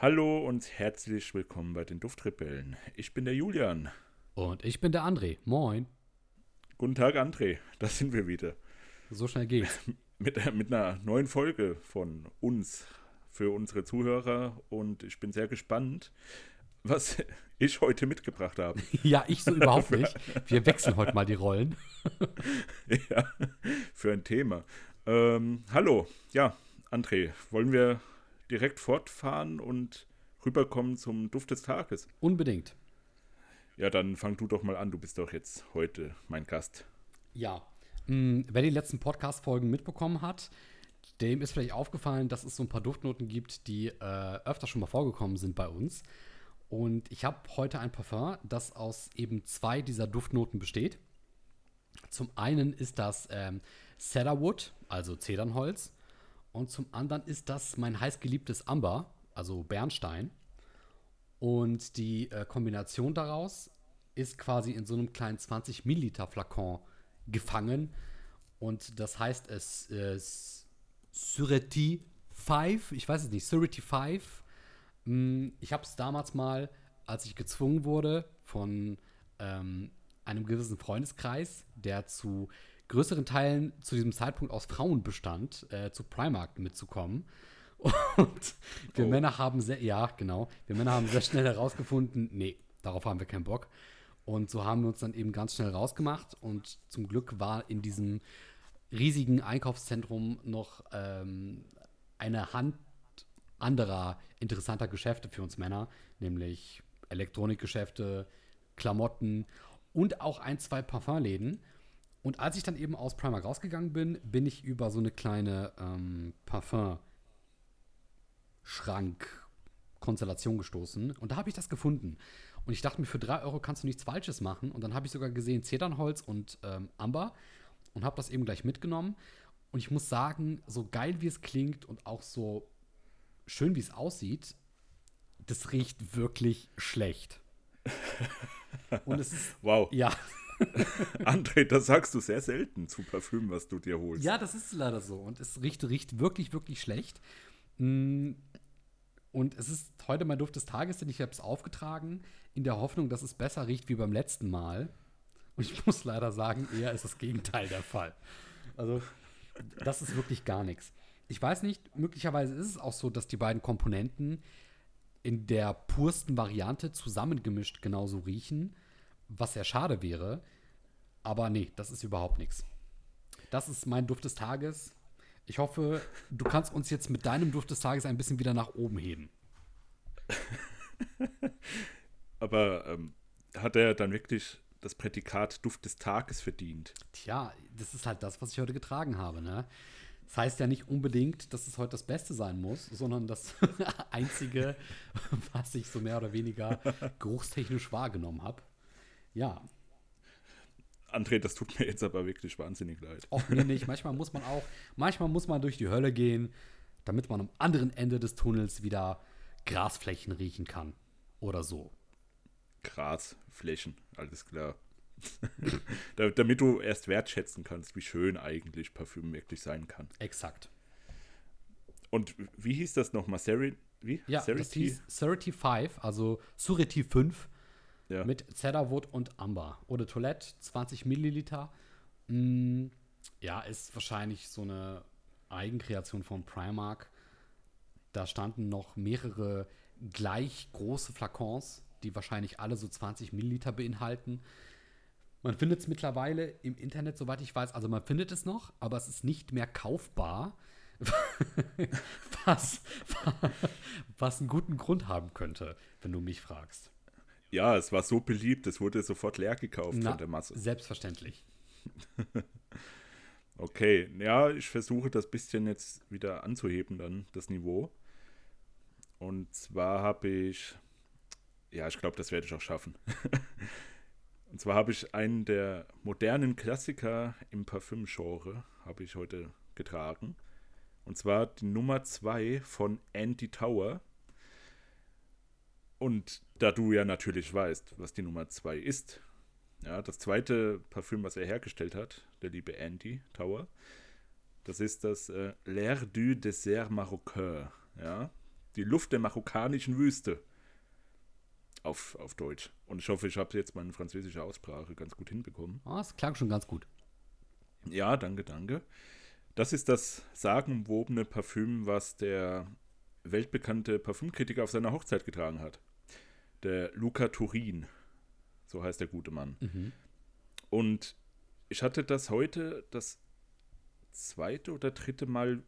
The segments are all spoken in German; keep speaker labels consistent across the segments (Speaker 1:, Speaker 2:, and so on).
Speaker 1: Hallo und herzlich willkommen bei den Duftrebellen. Ich bin der Julian.
Speaker 2: Und ich bin der André. Moin.
Speaker 1: Guten Tag, André. Da sind wir wieder.
Speaker 2: So schnell geht's.
Speaker 1: mit, mit einer neuen Folge von uns für unsere Zuhörer. Und ich bin sehr gespannt, was ich heute mitgebracht habe.
Speaker 2: ja, ich so überhaupt nicht. Wir wechseln heute mal die Rollen.
Speaker 1: ja, für ein Thema. Ähm, hallo, ja, André, wollen wir direkt fortfahren und rüberkommen zum Duft des Tages?
Speaker 2: Unbedingt.
Speaker 1: Ja, dann fang du doch mal an. Du bist doch jetzt heute mein Gast.
Speaker 2: Ja. Hm, wer die letzten Podcast-Folgen mitbekommen hat, dem ist vielleicht aufgefallen, dass es so ein paar Duftnoten gibt, die äh, öfter schon mal vorgekommen sind bei uns. Und ich habe heute ein Parfum, das aus eben zwei dieser Duftnoten besteht. Zum einen ist das ähm, Cedarwood, also Zedernholz. Und zum anderen ist das mein heißgeliebtes Amber, also Bernstein. Und die äh, Kombination daraus ist quasi in so einem kleinen 20 Milliliter Flakon gefangen. Und das heißt es äh, Surety 5, ich weiß es nicht, Surety 5. Hm, ich habe es damals mal, als ich gezwungen wurde von ähm, einem gewissen Freundeskreis, der zu größeren Teilen zu diesem Zeitpunkt aus Frauen bestand, äh, zu Primark mitzukommen. Und wir oh. Männer haben sehr, ja, genau, wir Männer haben sehr schnell herausgefunden, nee, darauf haben wir keinen Bock. Und so haben wir uns dann eben ganz schnell rausgemacht. Und zum Glück war in diesem riesigen Einkaufszentrum noch ähm, eine Hand anderer interessanter Geschäfte für uns Männer, nämlich Elektronikgeschäfte, Klamotten und auch ein, zwei Parfumläden. Und als ich dann eben aus Primark rausgegangen bin, bin ich über so eine kleine ähm, Parfum-Schrank-Konstellation gestoßen. Und da habe ich das gefunden. Und ich dachte mir, für drei Euro kannst du nichts Falsches machen. Und dann habe ich sogar gesehen Zedernholz und ähm, Amber und habe das eben gleich mitgenommen. Und ich muss sagen, so geil wie es klingt und auch so schön wie es aussieht, das riecht wirklich schlecht.
Speaker 1: Und es ist. Wow. Ja. André, das sagst du sehr selten zu Parfüm, was du dir holst.
Speaker 2: Ja, das ist leider so. Und es riecht, riecht wirklich, wirklich schlecht. Mm, und es ist heute mein Duft des Tages, denn ich habe es aufgetragen, in der Hoffnung, dass es besser riecht wie beim letzten Mal. Und ich muss leider sagen, eher ist das Gegenteil der Fall. Also, das ist wirklich gar nichts. Ich weiß nicht, möglicherweise ist es auch so, dass die beiden Komponenten in der pursten Variante zusammengemischt genauso riechen was sehr schade wäre. Aber nee, das ist überhaupt nichts. Das ist mein Duft des Tages. Ich hoffe, du kannst uns jetzt mit deinem Duft des Tages ein bisschen wieder nach oben heben.
Speaker 1: Aber ähm, hat er dann wirklich das Prädikat Duft des Tages verdient?
Speaker 2: Tja, das ist halt das, was ich heute getragen habe, ne? Das heißt ja nicht unbedingt, dass es heute das Beste sein muss, sondern das Einzige, was ich so mehr oder weniger geruchstechnisch wahrgenommen habe. Ja.
Speaker 1: André, das tut mir jetzt aber wirklich wahnsinnig leid.
Speaker 2: Och, mir nicht. Manchmal muss man auch, manchmal muss man durch die Hölle gehen, damit man am anderen Ende des Tunnels wieder Grasflächen riechen kann. Oder so.
Speaker 1: Grasflächen, alles klar. damit du erst wertschätzen kannst, wie schön eigentlich Parfüm wirklich sein kann.
Speaker 2: Exakt.
Speaker 1: Und wie hieß das nochmal? Seri wie?
Speaker 2: Ja, Serity? das hieß Surety 5, also Surety 5 ja. Mit Cedarwood und Amber. De Toilette, 20 Milliliter. Mm, ja, ist wahrscheinlich so eine Eigenkreation von Primark. Da standen noch mehrere gleich große Flakons, die wahrscheinlich alle so 20 Milliliter beinhalten. Man findet es mittlerweile im Internet, soweit ich weiß. Also man findet es noch, aber es ist nicht mehr kaufbar. was, was einen guten Grund haben könnte, wenn du mich fragst.
Speaker 1: Ja, es war so beliebt, es wurde sofort leer gekauft
Speaker 2: Na,
Speaker 1: von der Masse.
Speaker 2: Selbstverständlich.
Speaker 1: okay, ja, ich versuche das bisschen jetzt wieder anzuheben, dann das Niveau. Und zwar habe ich, ja, ich glaube, das werde ich auch schaffen. Und zwar habe ich einen der modernen Klassiker im Parfüm-Genre, habe ich heute getragen. Und zwar die Nummer 2 von Andy Tower. Und da du ja natürlich weißt, was die Nummer 2 ist, ja, das zweite Parfüm, was er hergestellt hat, der liebe Andy Tower, das ist das äh, L'air du Dessert Marocain. Ja. die Luft der marokkanischen Wüste. Auf, auf Deutsch. Und ich hoffe, ich habe jetzt meine französische Aussprache ganz gut hinbekommen.
Speaker 2: Oh, das klang schon ganz gut.
Speaker 1: Ja, danke, danke. Das ist das sagenumwobene Parfüm, was der weltbekannte Parfümkritiker auf seiner Hochzeit getragen hat. Der Luca Turin. So heißt der gute Mann.
Speaker 2: Mhm.
Speaker 1: Und ich hatte das heute das zweite oder dritte Mal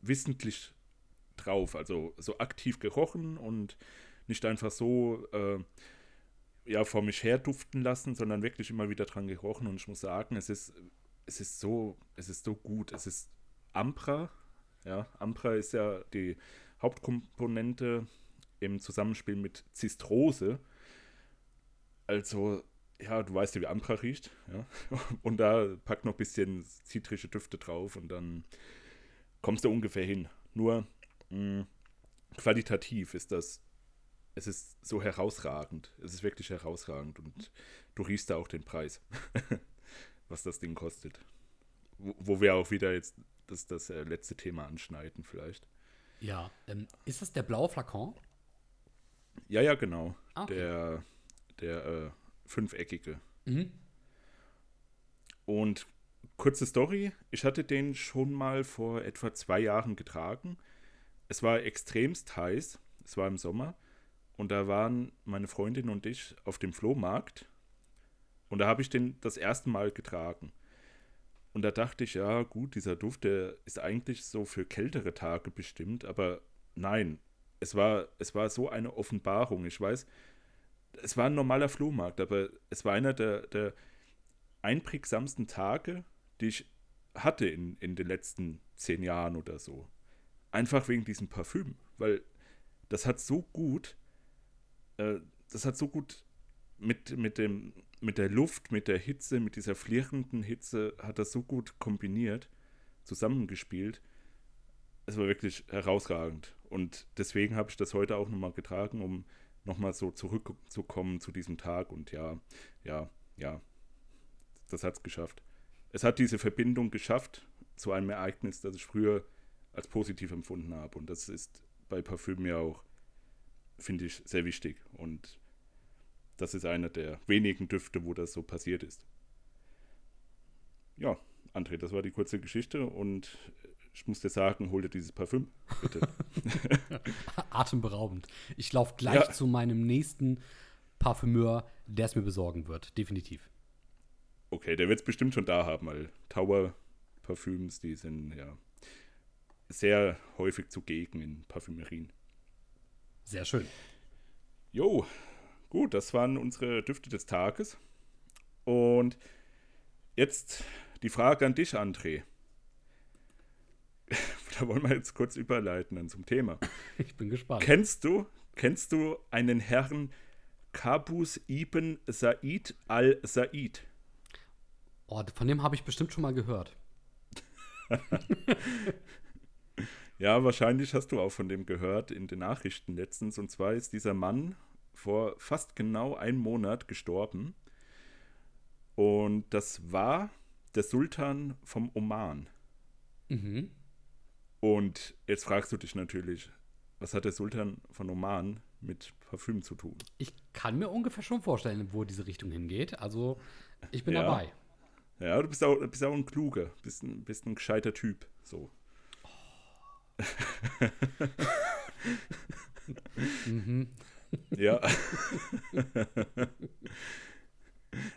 Speaker 1: wissentlich drauf. Also so aktiv gerochen und nicht einfach so äh, ja, vor mich her duften lassen, sondern wirklich immer wieder dran gerochen. Und ich muss sagen, es ist, es ist so, es ist so gut. Es ist Ampra. Ja, Ampra ist ja die Hauptkomponente im Zusammenspiel mit Zistrose. Also, ja, du weißt ja, wie Ampra riecht. Ja? Und da packt noch ein bisschen zitrische Düfte drauf und dann kommst du ungefähr hin. Nur mh, qualitativ ist das, es ist so herausragend. Es ist wirklich herausragend und du riechst da auch den Preis, was das Ding kostet. Wo, wo wir auch wieder jetzt das, das äh, letzte Thema anschneiden, vielleicht.
Speaker 2: Ja, ähm, ist das der blaue Flakon?
Speaker 1: Ja, ja, genau.
Speaker 2: Ah, okay.
Speaker 1: Der, der äh, fünfeckige.
Speaker 2: Mhm.
Speaker 1: Und kurze Story, ich hatte den schon mal vor etwa zwei Jahren getragen. Es war extremst heiß, es war im Sommer. Und da waren meine Freundin und ich auf dem Flohmarkt. Und da habe ich den das erste Mal getragen. Und da dachte ich, ja, gut, dieser Duft, der ist eigentlich so für kältere Tage bestimmt, aber nein, es war, es war so eine Offenbarung. Ich weiß, es war ein normaler Flohmarkt, aber es war einer der, der einprägsamsten Tage, die ich hatte in, in den letzten zehn Jahren oder so. Einfach wegen diesem Parfüm, weil das hat so gut, äh, das hat so gut mit, mit, dem, mit der Luft, mit der Hitze, mit dieser flirrenden Hitze, hat das so gut kombiniert, zusammengespielt. Es war wirklich herausragend. Und deswegen habe ich das heute auch nochmal getragen, um nochmal so zurückzukommen zu diesem Tag. Und ja, ja, ja, das hat es geschafft. Es hat diese Verbindung geschafft zu einem Ereignis, das ich früher als positiv empfunden habe. Und das ist bei Parfüm ja auch, finde ich, sehr wichtig. Und das ist einer der wenigen Düfte, wo das so passiert ist. Ja, André, das war die kurze Geschichte und ich muss dir sagen, hol dir dieses Parfüm, bitte.
Speaker 2: Atemberaubend. Ich laufe gleich
Speaker 1: Ja.
Speaker 2: zu meinem nächsten Parfümeur, der es mir besorgen wird. Definitiv.
Speaker 1: Okay, der wird es bestimmt schon da haben, weil Tower-Parfüms, die sind ja sehr häufig zugegen in Parfümerien.
Speaker 2: Sehr schön.
Speaker 1: Jo, gut, das waren unsere Düfte des Tages. Und jetzt die Frage an dich, André. Da wollen wir jetzt kurz überleiten dann zum Thema.
Speaker 2: Ich bin gespannt.
Speaker 1: Kennst du, kennst du einen Herrn Kabus ibn Said al-Said?
Speaker 2: Oh, von dem habe ich bestimmt schon mal gehört.
Speaker 1: Ja, wahrscheinlich hast du auch von dem gehört in den Nachrichten letztens. Und zwar ist dieser Mann vor fast genau einem Monat gestorben. Und das war der Sultan vom Oman.
Speaker 2: Mhm.
Speaker 1: Und jetzt fragst du dich natürlich, was hat der Sultan von Oman mit Parfüm zu tun?
Speaker 2: Ich kann mir ungefähr schon vorstellen, wo diese Richtung hingeht. Also, ich bin
Speaker 1: Ja.
Speaker 2: dabei.
Speaker 1: Ja, du bist auch, bist auch ein kluger, bist ein, bist ein gescheiter Typ. So.
Speaker 2: Mhm.
Speaker 1: Ja.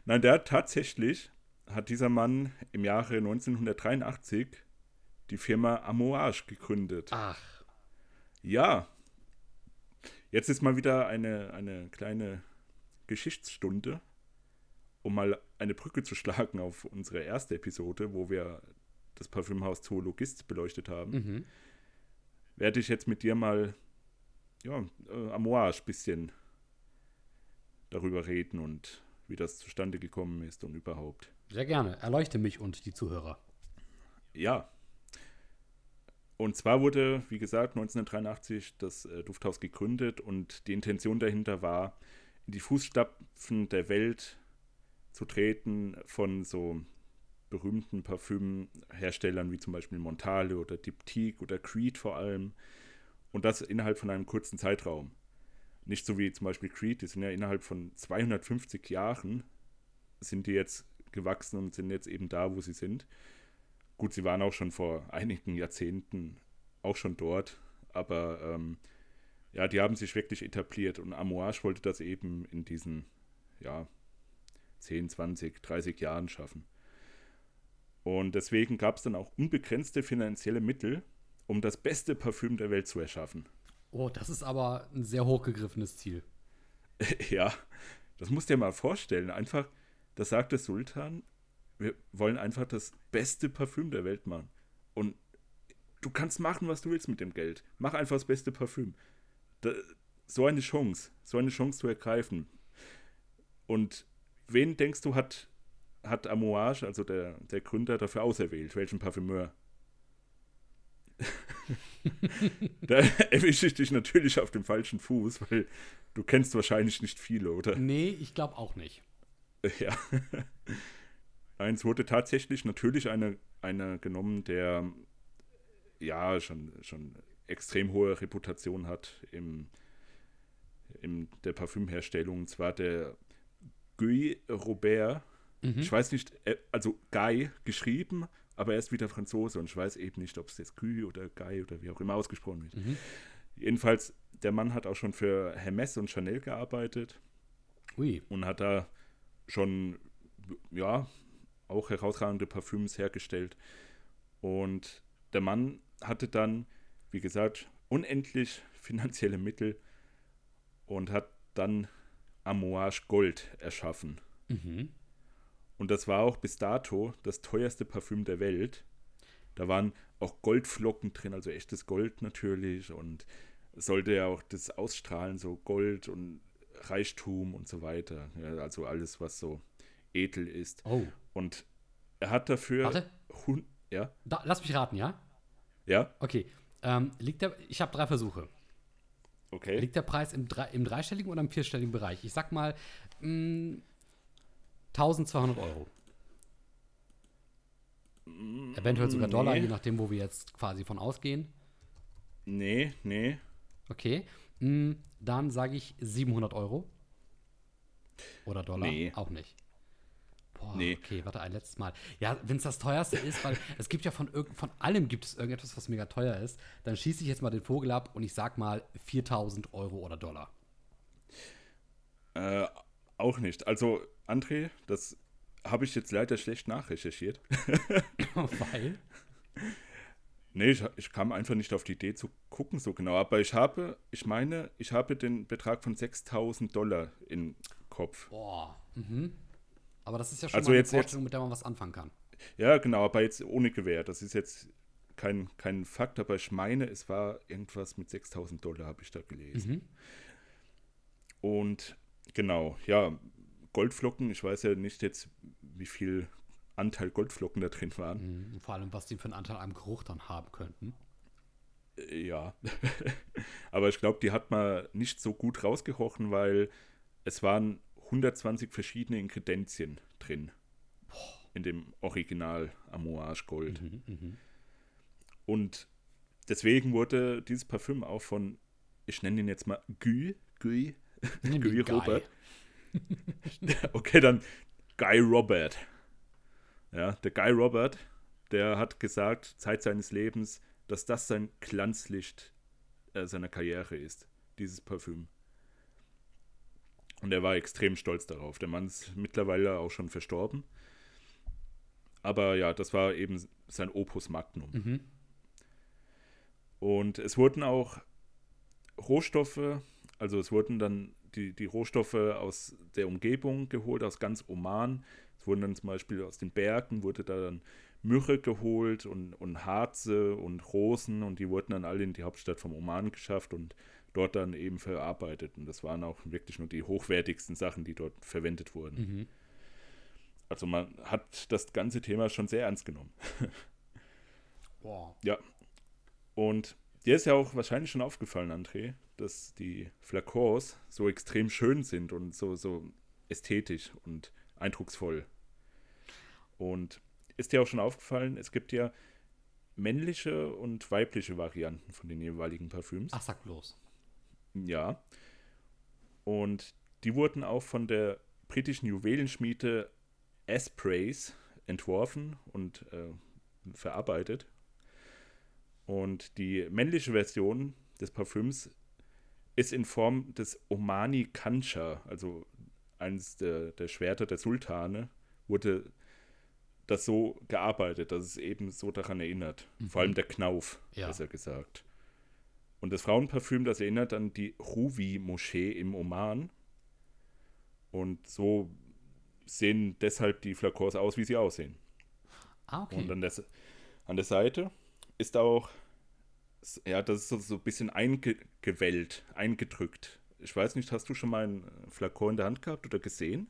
Speaker 1: Nein, der hat tatsächlich, hat dieser Mann im Jahre 1983 die Firma Amouage gegründet.
Speaker 2: Ach,
Speaker 1: Ja. Jetzt ist mal wieder eine, eine kleine Geschichtsstunde, um mal eine Brücke zu schlagen auf unsere erste Episode, wo wir das Parfümhaus Zoologist beleuchtet haben.
Speaker 2: mhm.
Speaker 1: Werde ich jetzt mit dir mal, ja, äh, Amouage bisschen darüber reden und wie das zustande gekommen ist und überhaupt.
Speaker 2: sehr gerne. Erleuchte mich und die Zuhörer.
Speaker 1: Ja. Und zwar wurde, wie gesagt, 1983 das äh, Dufthaus gegründet und die Intention dahinter war, in die Fußstapfen der Welt zu treten von so berühmten Parfümherstellern wie zum Beispiel Montale oder Diptyque oder Creed vor allem Und das innerhalb von einem kurzen Zeitraum. Nicht so wie zum Beispiel Creed, die sind ja innerhalb von 250 Jahren sind die jetzt gewachsen und sind jetzt eben da, wo sie sind. Gut, sie waren auch schon vor einigen Jahrzehnten auch schon dort, aber ähm, ja, die haben sich wirklich etabliert und Amouage wollte das eben in diesen, ja, 10, 20, 30 Jahren schaffen. Und deswegen gab es dann auch unbegrenzte finanzielle Mittel, um das beste Parfüm der Welt zu erschaffen.
Speaker 2: Oh, das ist aber ein sehr hochgegriffenes Ziel.
Speaker 1: ja, das musst du dir mal vorstellen. Einfach, da sagt der Sultan, wir wollen einfach das beste Parfüm der Welt machen. Und du kannst machen, was du willst mit dem Geld. Mach einfach das beste Parfüm. Da, so eine Chance, so eine Chance zu ergreifen. Und wen denkst du, hat, hat Amouage, also der, der Gründer, dafür auserwählt? Welchen Parfümeur? da erwische ich dich natürlich auf dem falschen Fuß, weil du kennst wahrscheinlich nicht viele, oder?
Speaker 2: Nee, ich glaube auch nicht.
Speaker 1: Ja. Eins wurde tatsächlich natürlich eine, eine genommen, der ja schon, schon extrem hohe Reputation hat im, in der Parfümherstellung. Und zwar der Guy Robert. Mhm. Ich weiß nicht, äh, also Guy geschrieben, aber er ist wieder Franzose und ich weiß eben nicht, ob es jetzt Guy oder Guy oder wie auch immer ausgesprochen wird. Mhm. Jedenfalls, der Mann hat auch schon für Hermes und Chanel gearbeitet. Ui. Und hat da schon, ja, auch herausragende Parfüms hergestellt. Und der Mann hatte dann, wie gesagt, unendlich finanzielle Mittel und hat dann Amouage Gold erschaffen. Mhm. Und das war auch bis dato das teuerste Parfüm der Welt. Da waren auch Goldflocken drin, also echtes Gold natürlich. Und sollte ja auch das ausstrahlen, so Gold und Reichtum und so weiter. Ja, also alles, was so edel ist. Oh. Und er hat dafür.
Speaker 2: Warte.
Speaker 1: Hun ja.
Speaker 2: Da, lass mich raten, ja?
Speaker 1: Ja.
Speaker 2: Okay. Ähm, liegt der, ich habe drei Versuche.
Speaker 1: Okay.
Speaker 2: Liegt der Preis im, im dreistelligen oder im vierstelligen Bereich? Ich sag mal mh, mm, 1200 Euro. Mm, Eventuell sogar Dollar, nee. je nachdem, wo wir jetzt quasi von ausgehen.
Speaker 1: Nee, nee.
Speaker 2: Okay. Mh, mm, dann sage ich 700 Euro. Oder Dollar? Nee. Auch nicht. Boah, nee. okay, warte, ein letztes Mal. Ja, wenn es das teuerste ist, weil es gibt ja von, von allem gibt es irgendetwas, was mega teuer ist, dann schieße ich jetzt mal den Vogel ab und ich sag mal 4000 Euro oder Dollar.
Speaker 1: Äh, auch nicht. Also, André, das habe ich jetzt leider schlecht nachrecherchiert.
Speaker 2: weil?
Speaker 1: Nee, ich, ich, kam einfach nicht auf die Idee zu gucken so genau. Aber ich habe, ich meine, ich habe den Betrag von 6000 Dollar im Kopf.
Speaker 2: Boah, mhm. Aber das ist ja schon
Speaker 1: also mal
Speaker 2: jetzt,
Speaker 1: eine Vorstellung,
Speaker 2: mit der man was anfangen kann.
Speaker 1: Ja, genau, aber jetzt ohne Gewehr. Das ist jetzt kein, kein Fakt, aber ich meine, es war irgendwas mit 6000 Dollar, habe ich da gelesen. Mhm. Und genau, ja, Goldflocken, ich weiß ja nicht jetzt, wie viel Anteil Goldflocken da drin waren.
Speaker 2: Mhm, vor allem, was die für einen Anteil am Geruch dann haben könnten.
Speaker 1: Äh, ja, aber ich glaube, die hat man nicht so gut rausgerochen, weil es waren 120 verschiedene Inkredenzien drin. In dem Original Amouage Gold. Mhm, mh. Und deswegen wurde dieses Parfüm auch von, ich nenne ihn jetzt mal Guy, Guy, Guy Robert. okay, dann Guy Robert. Ja, der Guy Robert, der hat gesagt, Zeit seines Lebens, dass das sein Glanzlicht äh, seiner Karriere ist, dieses Parfüm. Und er war extrem stolz darauf. Der Mann ist mittlerweile auch schon verstorben. Aber ja, das war eben sein Opus Magnum. Mhm. Und es wurden auch Rohstoffe, also es wurden dann die, die Rohstoffe aus der Umgebung geholt, aus ganz Oman. Es wurden dann zum Beispiel aus den Bergen, wurde da dann Myrrhe geholt und, und Harze und Rosen und die wurden dann alle in die Hauptstadt vom Oman geschafft und dort dann eben verarbeitet. Und das waren auch wirklich nur die hochwertigsten Sachen, die dort verwendet wurden. Mhm. Also man hat das ganze Thema schon sehr ernst genommen.
Speaker 2: Boah.
Speaker 1: Ja. Und dir ist ja auch wahrscheinlich schon aufgefallen, André, dass die Flakons so extrem schön sind und so, so ästhetisch und eindrucksvoll. Und ist dir auch schon aufgefallen, es gibt ja männliche und weibliche Varianten von den jeweiligen Parfüms.
Speaker 2: Ach, sag bloß.
Speaker 1: Ja. Und die wurden auch von der britischen Juwelenschmiede Asprays entworfen und äh, verarbeitet. Und die männliche Version des Parfüms ist in Form des Omani Kancha, also eines der, der Schwerter der Sultane, wurde das so gearbeitet, dass es eben so daran erinnert. Mhm. Vor allem der Knauf, ja. besser gesagt. Und das Frauenparfüm, das erinnert an die Ruvi-Moschee im Oman. Und so sehen deshalb die Flakors aus, wie sie aussehen. Ah, okay. Und an der, an der Seite ist auch, ja, das ist so, so ein bisschen eingewellt, eingedrückt. Ich weiß nicht, hast du schon mal einen Flakon in der Hand gehabt oder gesehen?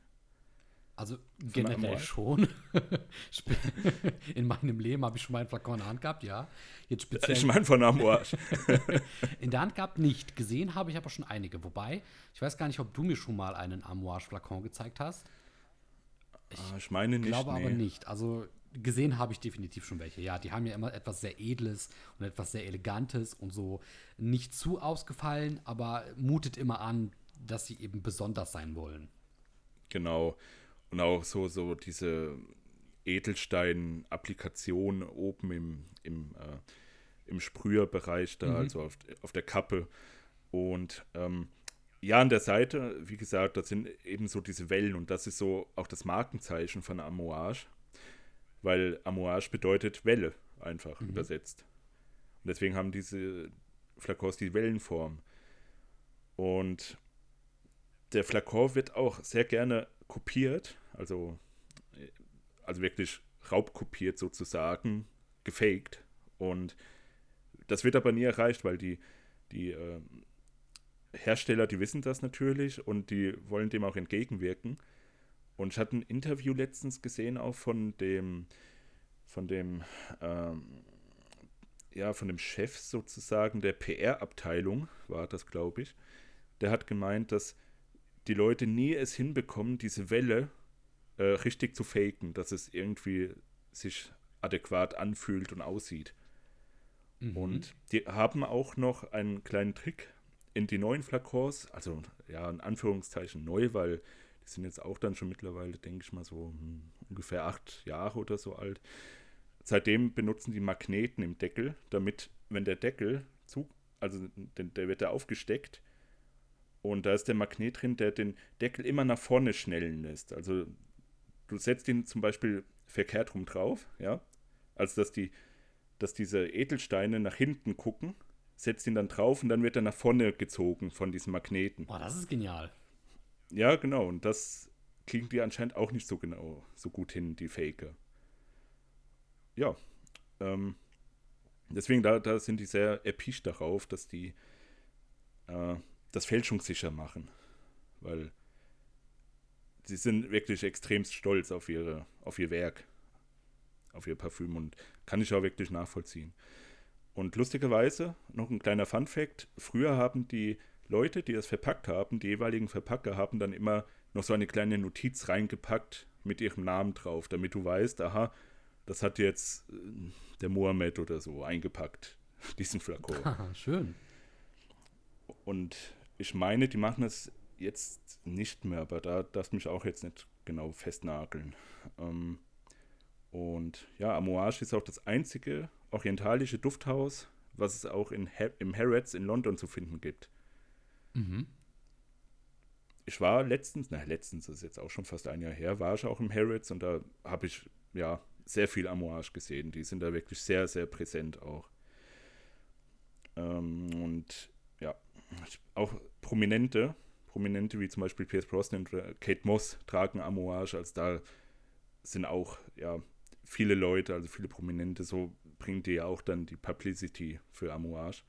Speaker 2: Also generell schon. in meinem Leben habe ich schon mal einen Flakon in der Hand gehabt, ja.
Speaker 1: Jetzt speziell. Ich meine von Amouage.
Speaker 2: in der Hand gehabt nicht. Gesehen habe ich aber schon einige. Wobei, ich weiß gar nicht, ob du mir schon mal einen Amouage-Flakon gezeigt hast.
Speaker 1: Ich, ah, ich meine nicht.
Speaker 2: glaube nee. aber nicht. Also gesehen habe ich definitiv schon welche. Ja, die haben ja immer etwas sehr Edles und etwas sehr Elegantes und so nicht zu ausgefallen, aber mutet immer an, dass sie eben besonders sein wollen.
Speaker 1: Genau. Und auch so, so diese Edelstein-Applikation oben im, im, äh, im Sprüherbereich da, mhm. also auf, auf der Kappe. Und ähm, ja, an der Seite, wie gesagt, das sind eben so diese Wellen und das ist so auch das Markenzeichen von Amouage, weil Amouage bedeutet Welle einfach mhm. übersetzt. Und deswegen haben diese Flakons die Wellenform. Und der Flakon wird auch sehr gerne kopiert, also, also wirklich raubkopiert sozusagen, gefaked. Und das wird aber nie erreicht, weil die, die äh, Hersteller, die wissen das natürlich und die wollen dem auch entgegenwirken. Und ich hatte ein Interview letztens gesehen auch von dem, von dem, ähm, ja, von dem Chef sozusagen der PR-Abteilung, war das, glaube ich. Der hat gemeint, dass die Leute nie es hinbekommen, diese Welle äh, richtig zu faken, dass es irgendwie sich adäquat anfühlt und aussieht. Mhm. Und die haben auch noch einen kleinen Trick in die neuen Flakons, also ja, in Anführungszeichen neu, weil die sind jetzt auch dann schon mittlerweile, denke ich mal, so hm, ungefähr acht Jahre oder so alt. Seitdem benutzen die Magneten im Deckel, damit, wenn der Deckel zu, also der, der wird da aufgesteckt, und da ist der Magnet drin, der den Deckel immer nach vorne schnellen lässt. Also du setzt ihn zum Beispiel verkehrt rum drauf, ja. Also dass die, dass diese Edelsteine nach hinten gucken, setzt ihn dann drauf und dann wird er nach vorne gezogen von diesem Magneten.
Speaker 2: Boah, das ist genial.
Speaker 1: Ja, genau. Und das kriegen die anscheinend auch nicht so genau, so gut hin, die Faker. Ja. Ähm, deswegen, da, da sind die sehr erpicht darauf, dass die äh, das fälschungssicher machen. Weil sie sind wirklich extremst stolz auf, ihre, auf ihr Werk, auf ihr Parfüm und kann ich auch wirklich nachvollziehen. Und lustigerweise, noch ein kleiner Fun-Fact: Früher haben die Leute, die das verpackt haben, die jeweiligen Verpacker, haben dann immer noch so eine kleine Notiz reingepackt mit ihrem Namen drauf, damit du weißt, aha, das hat jetzt äh, der Mohammed oder so eingepackt, diesen Flakon.
Speaker 2: Schön.
Speaker 1: Und ich meine, die machen das jetzt nicht mehr, aber da darfst du mich auch jetzt nicht genau festnageln. Ähm, und ja, Amouage ist auch das einzige orientalische Dufthaus, was es auch in ha im Harrods in London zu finden gibt. Mhm. Ich war letztens, na letztens ist jetzt auch schon fast ein Jahr her, war ich auch im Harrods und da habe ich ja sehr viel Amouage gesehen. Die sind da wirklich sehr, sehr präsent auch. Ähm, und auch Prominente, Prominente wie zum Beispiel Pierce Brosnan und Kate Moss tragen Amouage, also da sind auch ja viele Leute, also viele Prominente, so bringen die ja auch dann die Publicity für Amouage.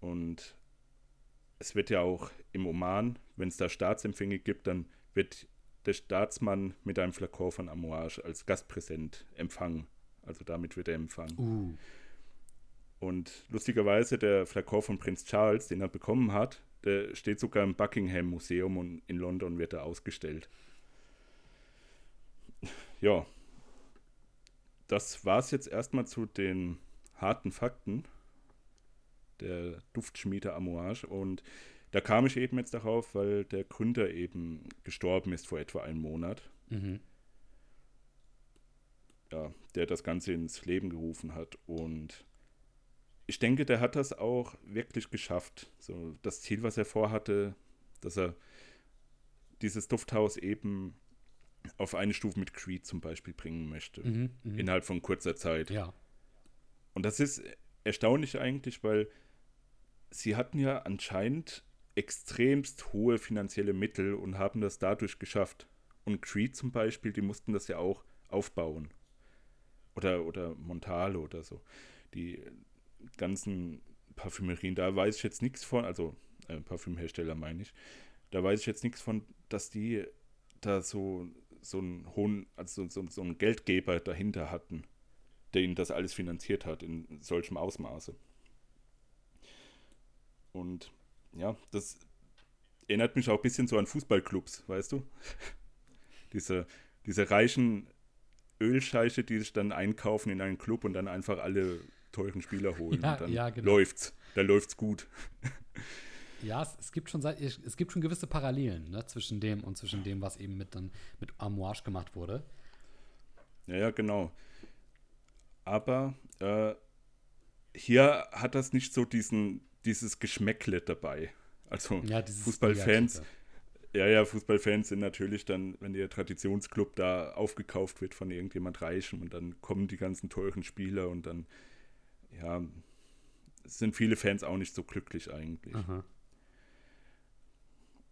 Speaker 1: Und es wird ja auch im Oman, wenn es da Staatsempfänge gibt, dann wird der Staatsmann mit einem Flakon von Amouage als Gastpräsent empfangen. Also damit wird er empfangen. Uh. Und lustigerweise, der Flakon von Prinz Charles, den er bekommen hat, der steht sogar im Buckingham Museum und in London wird er ausgestellt. Ja. das war es jetzt erstmal zu den harten Fakten der Duftschmiede Amouage. Und da kam ich eben jetzt darauf, weil der Gründer eben gestorben ist vor etwa einem Monat. Mhm. Ja, der das Ganze ins Leben gerufen hat. Und ich denke, der hat das auch wirklich geschafft. So das Ziel, was er vorhatte, dass er dieses Dufthaus eben auf eine Stufe mit Creed zum Beispiel bringen möchte. Mhm, mh. Innerhalb von kurzer Zeit.
Speaker 2: Ja.
Speaker 1: Und das ist erstaunlich eigentlich, weil sie hatten ja anscheinend extremst hohe finanzielle Mittel und haben das dadurch geschafft. Und Creed zum Beispiel, die mussten das ja auch aufbauen. Oder, oder Montale oder so. Die ganzen Parfümerien, da weiß ich jetzt nichts von, also äh, Parfümhersteller meine ich, da weiß ich jetzt nichts von, dass die da so, so einen hohen, also so, so einen Geldgeber dahinter hatten, der ihnen das alles finanziert hat in solchem Ausmaße. Und ja, das erinnert mich auch ein bisschen so an Fußballclubs, weißt du? diese, diese reichen Ölscheiche, die sich dann einkaufen in einen Club und dann einfach alle teuren Spieler holen. Ja, und dann ja, genau. läuft's. Dann läuft's gut.
Speaker 2: Ja, es, es, gibt schon es gibt schon gewisse Parallelen ne, zwischen dem und zwischen dem, was eben mit dann mit Amouage gemacht wurde.
Speaker 1: Ja, ja, genau. Aber äh, hier hat das nicht so diesen, dieses Geschmäckle dabei. Also ja, Fußballfans, ja, ja, Fußballfans sind natürlich dann, wenn der Traditionsclub da aufgekauft wird von irgendjemand Reichem und dann kommen die ganzen teuren Spieler und dann, ja, sind viele Fans auch nicht so glücklich eigentlich. Aha.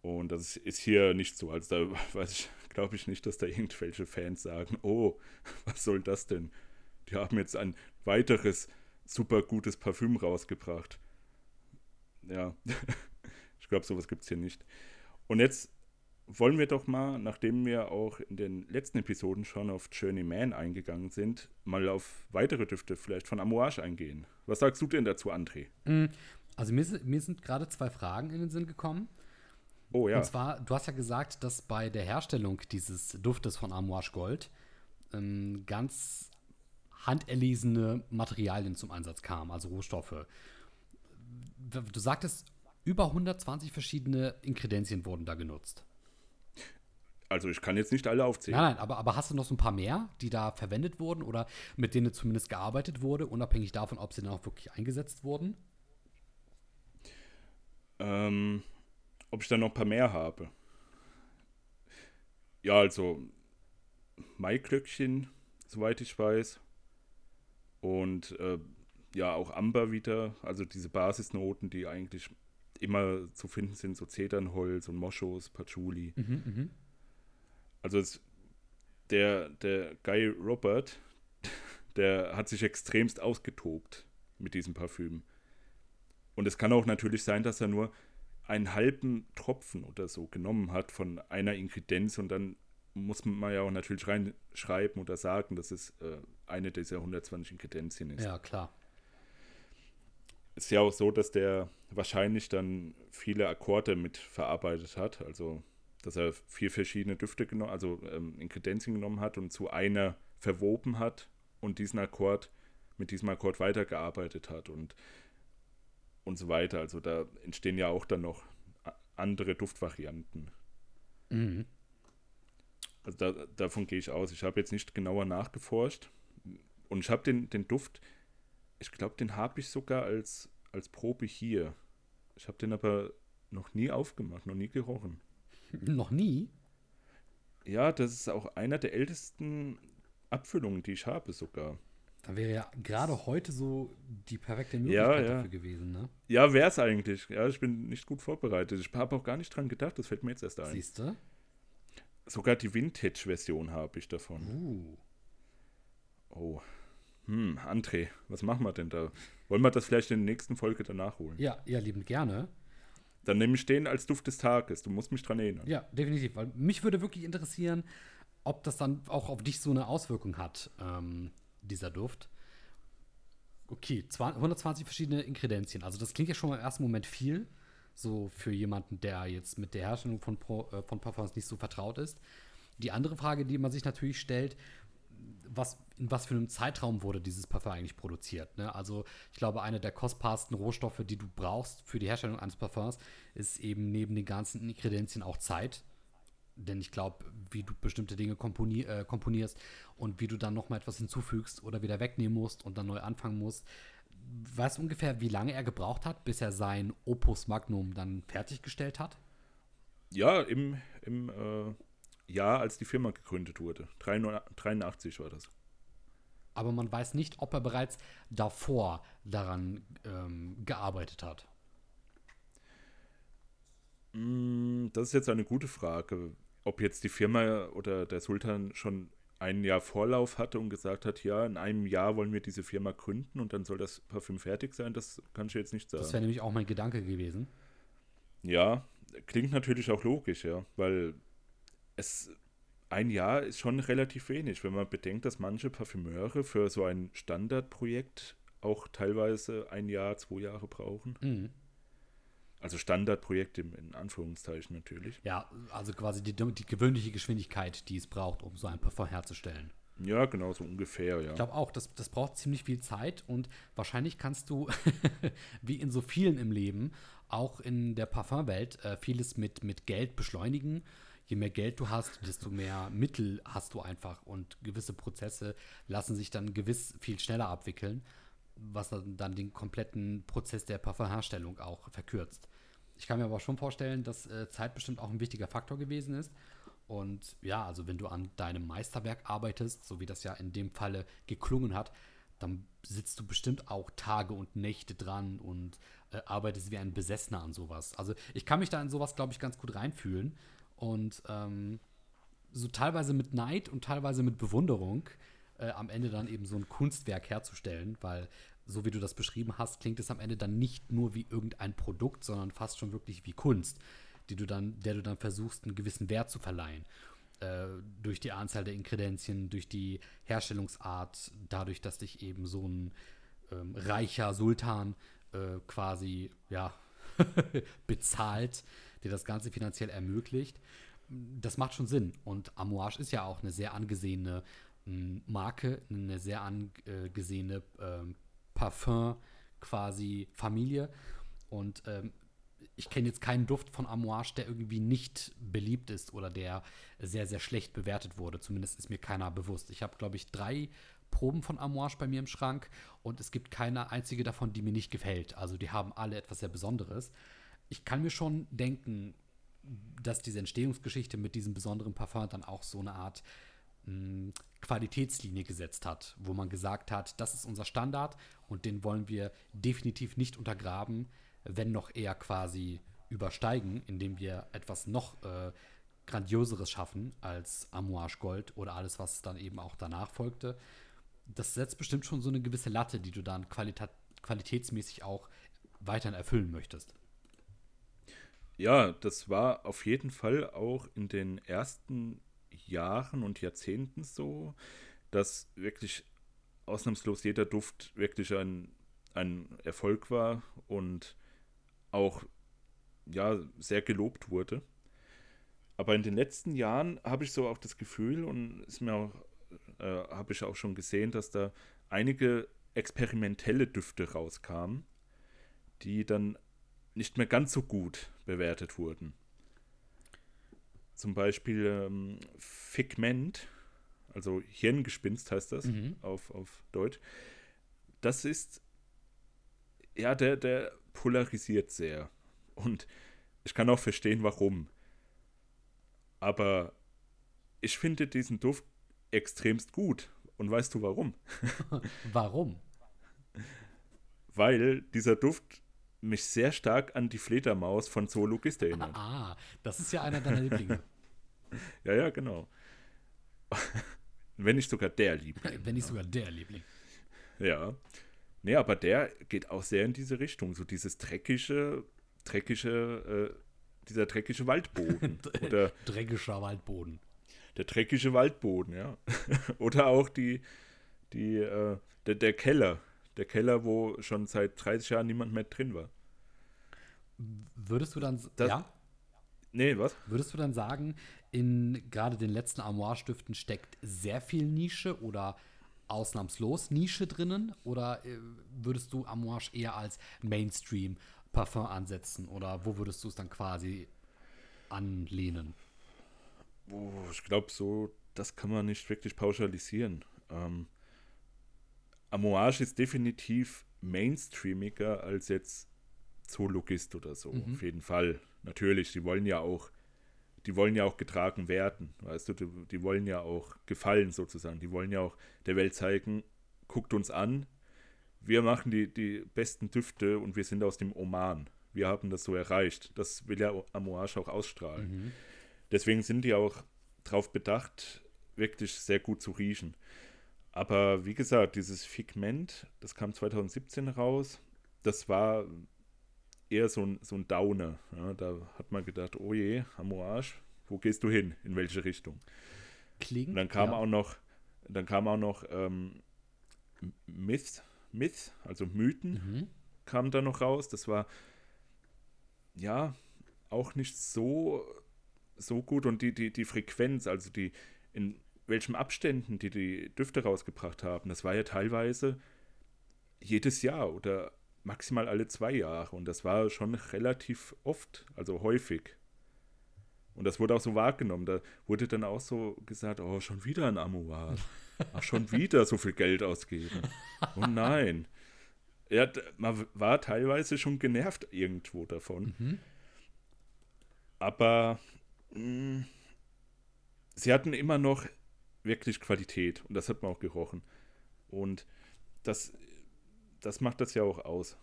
Speaker 1: Und das ist hier nicht so. Also da weiß ich, glaube ich nicht, dass da irgendwelche Fans sagen, oh, was soll das denn? Die haben jetzt ein weiteres super gutes Parfüm rausgebracht. Ja, ich glaube, sowas gibt es hier nicht. Und jetzt wollen wir doch mal, nachdem wir auch in den letzten Episoden schon auf Journeyman eingegangen sind, mal auf weitere Düfte vielleicht von Amouage eingehen. Was sagst du denn dazu, André?
Speaker 2: Mm, also mir, mir sind gerade zwei Fragen in den Sinn gekommen.
Speaker 1: Oh ja.
Speaker 2: Und zwar, du hast ja gesagt, dass bei der Herstellung dieses Duftes von Amouage Gold ähm, ganz handerlesene Materialien zum Einsatz kamen, also Rohstoffe. Du sagtest, über 120 verschiedene Inkredenzien wurden da genutzt.
Speaker 1: Also ich kann jetzt nicht alle aufzählen.
Speaker 2: Nein, nein, aber, aber hast du noch so ein paar mehr, die da verwendet wurden oder mit denen zumindest gearbeitet wurde, unabhängig davon, ob sie dann auch wirklich eingesetzt wurden?
Speaker 1: Ähm, ob ich da noch ein paar mehr habe. Ja, also Maiklöckchen, soweit ich weiß. Und äh, ja, auch Amber wieder, also diese Basisnoten, die eigentlich immer zu finden sind, so Zedernholz und Moschus, Patchouli. Mhm, mh. Also es, der, der Guy Robert, der hat sich extremst ausgetobt mit diesem Parfüm. Und es kann auch natürlich sein, dass er nur einen halben Tropfen oder so genommen hat von einer Inkredenz und dann muss man ja auch natürlich reinschreiben oder sagen, dass es äh, eine dieser 120 Inkredenzien ist.
Speaker 2: Ja, klar.
Speaker 1: Ist ja auch so, dass der wahrscheinlich dann viele Akkorde mit verarbeitet hat, also dass er vier verschiedene Düfte genommen, also ähm, Inkredenzien genommen hat und zu einer verwoben hat und diesen Akkord mit diesem Akkord weitergearbeitet hat und und so weiter. Also da entstehen ja auch dann noch andere Duftvarianten. Mhm. Also da, davon gehe ich aus. Ich habe jetzt nicht genauer nachgeforscht. Und ich habe den, den Duft, ich glaube, den habe ich sogar als, als Probe hier. Ich habe den aber noch nie aufgemacht, noch nie gerochen.
Speaker 2: Noch nie?
Speaker 1: Ja, das ist auch einer der ältesten Abfüllungen, die ich habe sogar.
Speaker 2: Da wäre ja gerade heute so die perfekte Möglichkeit
Speaker 1: ja, ja.
Speaker 2: dafür gewesen, ne?
Speaker 1: Ja, wäre es eigentlich. Ja, ich bin nicht gut vorbereitet. Ich habe auch gar nicht dran gedacht, das fällt mir jetzt erst ein.
Speaker 2: Siehst du?
Speaker 1: Sogar die Vintage-Version habe ich davon.
Speaker 2: Uh.
Speaker 1: Oh. Hm, André, was machen wir denn da? Wollen wir das vielleicht in der nächsten Folge danach holen?
Speaker 2: Ja, ja, liebend gerne.
Speaker 1: Dann nehme ich den als Duft des Tages. Du musst mich dran erinnern.
Speaker 2: Ja, definitiv. Weil mich würde wirklich interessieren, ob das dann auch auf dich so eine Auswirkung hat. Ähm, dieser Duft. Okay, 120 verschiedene Inkredenzien. Also das klingt ja schon mal im ersten Moment viel, so für jemanden, der jetzt mit der Herstellung von, Pro, äh, von Parfums nicht so vertraut ist. Die andere Frage, die man sich natürlich stellt, was, in was für einem Zeitraum wurde dieses Parfum eigentlich produziert. Ne? Also ich glaube, eine der kostbarsten Rohstoffe, die du brauchst für die Herstellung eines Parfums, ist eben neben den ganzen Ingredienzien auch Zeit. Denn ich glaube, wie du bestimmte Dinge komponi äh, komponierst und wie du dann noch mal etwas hinzufügst oder wieder wegnehmen musst und dann neu anfangen musst. Weißt du ungefähr, wie lange er gebraucht hat, bis er sein Opus Magnum dann fertiggestellt hat?
Speaker 1: Ja, im, im äh, Jahr, als die Firma gegründet wurde. 83 war das.
Speaker 2: Aber man weiß nicht, ob er bereits davor daran ähm, gearbeitet hat.
Speaker 1: Mm, das ist jetzt eine gute Frage. Ob jetzt die Firma oder der Sultan schon ein Jahr Vorlauf hatte und gesagt hat, ja, in einem Jahr wollen wir diese Firma gründen und dann soll das Parfüm fertig sein, das kann ich jetzt nicht sagen.
Speaker 2: Das wäre nämlich auch mein Gedanke gewesen.
Speaker 1: Ja, klingt natürlich auch logisch, ja, weil es ein Jahr ist schon relativ wenig, wenn man bedenkt, dass manche Parfümeure für so ein Standardprojekt auch teilweise ein Jahr, zwei Jahre brauchen. Mhm. Also Standardprojekt in, in Anführungszeichen natürlich.
Speaker 2: Ja, also quasi die, die gewöhnliche Geschwindigkeit, die es braucht, um so ein Parfum herzustellen.
Speaker 1: Ja, genau, so ungefähr, ja.
Speaker 2: Ich glaube auch, das, das braucht ziemlich viel Zeit und wahrscheinlich kannst du, wie in so vielen im Leben, auch in der Parfumwelt, äh, vieles mit, mit Geld beschleunigen je mehr Geld du hast, desto mehr Mittel hast du einfach und gewisse Prozesse lassen sich dann gewiss viel schneller abwickeln, was dann den kompletten Prozess der Parfumherstellung auch verkürzt. Ich kann mir aber schon vorstellen, dass äh, Zeit bestimmt auch ein wichtiger Faktor gewesen ist. Und ja, also wenn du an deinem Meisterwerk arbeitest, so wie das ja in dem Falle geklungen hat, dann sitzt du bestimmt auch Tage und Nächte dran und äh, arbeitest wie ein Besessener an sowas. Also ich kann mich da in sowas, glaube ich, ganz gut reinfühlen und ähm, so teilweise mit Neid und teilweise mit Bewunderung äh, am Ende dann eben so ein Kunstwerk herzustellen, weil so wie du das beschrieben hast, klingt es am Ende dann nicht nur wie irgendein Produkt, sondern fast schon wirklich wie Kunst, die du dann, der du dann versuchst, einen gewissen Wert zu verleihen. Äh, durch die Anzahl der Ingredienzien, durch die Herstellungsart, dadurch, dass dich eben so ein ähm, reicher Sultan äh, quasi ja, bezahlt, der das Ganze finanziell ermöglicht. Das macht schon Sinn. Und Amouage ist ja auch eine sehr angesehene hm, Marke, eine sehr angesehene ähm, Parfum quasi Familie. Und ähm, ich kenne jetzt keinen Duft von Amouage, der irgendwie nicht beliebt ist oder der sehr, sehr schlecht bewertet wurde. Zumindest ist mir keiner bewusst. Ich habe, glaube ich, drei Proben von Amouage bei mir im Schrank und es gibt keine einzige davon, die mir nicht gefällt. Also die haben alle etwas sehr Besonderes ich kann mir schon denken, dass diese Entstehungsgeschichte mit diesem besonderen Parfum dann auch so eine Art mh, hm, Qualitätslinie gesetzt hat, wo man gesagt hat, das ist unser Standard und den wollen wir definitiv nicht untergraben, wenn noch eher quasi übersteigen, indem wir etwas noch äh, Grandioseres schaffen als Amouage Gold oder alles, was dann eben auch danach folgte. Das setzt bestimmt schon so eine gewisse Latte, die du dann qualitätsmäßig auch weiterhin erfüllen möchtest.
Speaker 1: Ja, das war auf jeden Fall auch in den ersten Jahren und Jahrzehnten so, dass wirklich ausnahmslos jeder Duft wirklich ein, ein Erfolg war und auch ja, sehr gelobt wurde. Aber in den letzten Jahren habe ich so auch das Gefühl und ist mir auch, äh, habe ich auch schon gesehen, dass da einige experimentelle Düfte rauskamen, die dann nicht mehr ganz so gut bewertet wurden. Zum Beispiel ähm, Figment, also Hirngespinst heißt das mhm. auf, auf Deutsch. Das ist, ja, der, der polarisiert sehr. Und ich kann auch verstehen, warum. Aber ich finde diesen Duft extremst gut. Und weißt du warum?
Speaker 2: warum?
Speaker 1: Weil dieser Duft mich sehr stark an die Fledermaus von Zoologist erinnert.
Speaker 2: Ah, das ist ja einer deiner Lieblinge.
Speaker 1: ja, ja, genau. Wenn nicht sogar der Liebling.
Speaker 2: Wenn nicht sogar der Liebling.
Speaker 1: Ja. Nee, aber der geht auch sehr in diese Richtung. So dieses dreckige, dreckige, äh, dieser dreckige Waldboden.
Speaker 2: Oder Dreckiger Waldboden.
Speaker 1: Der dreckige Waldboden, ja. Oder auch die, die, äh, der, der Keller, der Keller, wo schon seit 30 Jahren niemand mehr drin war.
Speaker 2: Würdest du dann, das, ja?
Speaker 1: Nee, was?
Speaker 2: Würdest du dann sagen, in gerade den letzten Armoire-Stiften steckt sehr viel Nische oder ausnahmslos Nische drinnen? Oder äh, würdest du Amouage eher als Mainstream-Parfum ansetzen? Oder wo würdest du es dann quasi anlehnen?
Speaker 1: Oh, ich glaube, so, das kann man nicht wirklich pauschalisieren. Ähm, Amouage ist definitiv mainstreamiger als jetzt Zoologist oder so, mhm. auf jeden Fall. Natürlich, die wollen ja auch, die wollen ja auch getragen werden, weißt du, die, die wollen ja auch gefallen sozusagen, die wollen ja auch der Welt zeigen, guckt uns an, wir machen die, die besten Düfte und wir sind aus dem Oman. Wir haben das so erreicht. Das will ja Amouage auch ausstrahlen. Mhm. Deswegen sind die auch darauf bedacht, wirklich sehr gut zu riechen. Aber wie gesagt, dieses Figment, das kam 2017 raus, das war eher so ein, so ein Downer. Ja, da hat man gedacht, oh je, Amouage, wo gehst du hin? In welche Richtung? Klingt. Und dann kam ja. auch noch, dann kam auch noch ähm, Myth, Myth, also Mythen, mhm. kam da noch raus. Das war ja auch nicht so, so gut. Und die, die, die Frequenz, also die, in welchen Abständen die die Düfte rausgebracht haben, das war ja teilweise jedes Jahr oder maximal alle zwei Jahre. Und das war schon relativ oft, also häufig. Und das wurde auch so wahrgenommen. Da wurde dann auch so gesagt, oh, schon wieder ein Amouage. Ach, schon wieder so viel Geld ausgeben. Oh nein. Ja, man war teilweise schon genervt irgendwo davon. Mhm. Aber mh, mm, sie hatten immer noch wirklich Qualität und das hat man auch gerochen. Und das das macht das ja auch aus.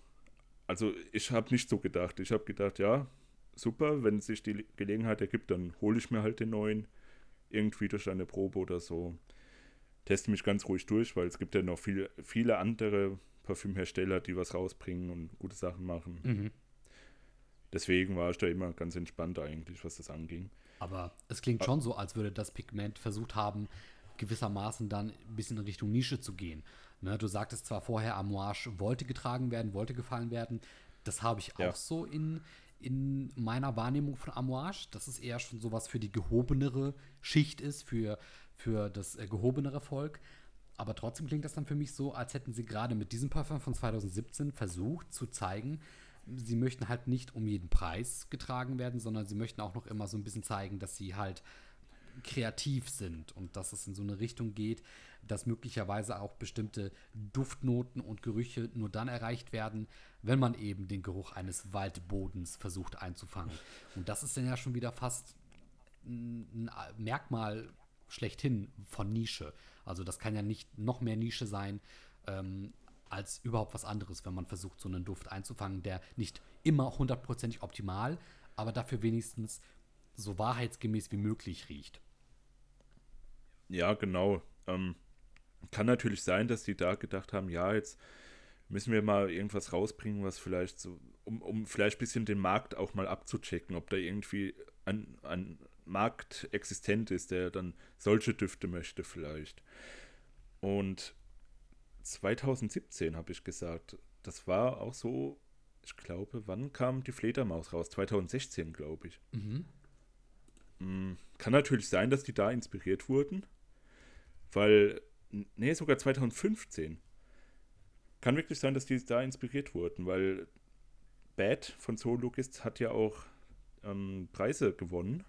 Speaker 1: Also ich habe nicht so gedacht. Ich habe gedacht, ja, super, wenn sich die Gelegenheit ergibt, dann hole ich mir halt den neuen irgendwie durch eine Probe oder so. Teste mich ganz ruhig durch, weil es gibt ja noch viel, viele andere Parfümhersteller, die was rausbringen und gute Sachen machen. Mhm. Deswegen war ich da immer ganz entspannt eigentlich, was das anging.
Speaker 2: Aber es klingt schon so, als würde das Pigment versucht haben, gewissermaßen dann ein bisschen in Richtung Nische zu gehen. Ne, du sagtest zwar vorher, Amouage wollte getragen werden, wollte gefallen werden. Das habe ich ja. auch so in, in meiner Wahrnehmung von Amouage, dass es eher schon sowas für die gehobenere Schicht ist, für, für das äh, gehobenere Volk. Aber trotzdem klingt das dann für mich so, als hätten sie gerade mit diesem Parfum von 2017 versucht zu zeigen, sie möchten halt nicht um jeden Preis getragen werden, sondern sie möchten auch noch immer so ein bisschen zeigen, dass sie halt kreativ sind und dass es in so eine Richtung geht, dass möglicherweise auch bestimmte Duftnoten und Gerüche nur dann erreicht werden, wenn man eben den Geruch eines Waldbodens versucht einzufangen. Und das ist dann ja schon wieder fast ein Merkmal schlechthin von Nische. Also das kann ja nicht noch mehr Nische sein ähm, als überhaupt was anderes, wenn man versucht, so einen Duft einzufangen, der nicht immer hundertprozentig optimal, aber dafür wenigstens so wahrheitsgemäß wie möglich riecht.
Speaker 1: Ja, genau. Ähm, kann natürlich sein, dass die da gedacht haben, ja, jetzt müssen wir mal irgendwas rausbringen, was vielleicht so, um, um vielleicht ein bisschen den Markt auch mal abzuchecken, ob da irgendwie ein, ein Markt existent ist, der dann solche Düfte möchte vielleicht. Und 2017 habe ich gesagt, das war auch so, ich glaube, wann kam die Fledermaus raus? 2016, glaube ich. Mhm. Mm, kann natürlich sein, dass die da inspiriert wurden, weil nee, sogar 2015. Kann wirklich sein, dass die da inspiriert wurden, weil Bad von Zoologist hat ja auch ähm, Preise gewonnen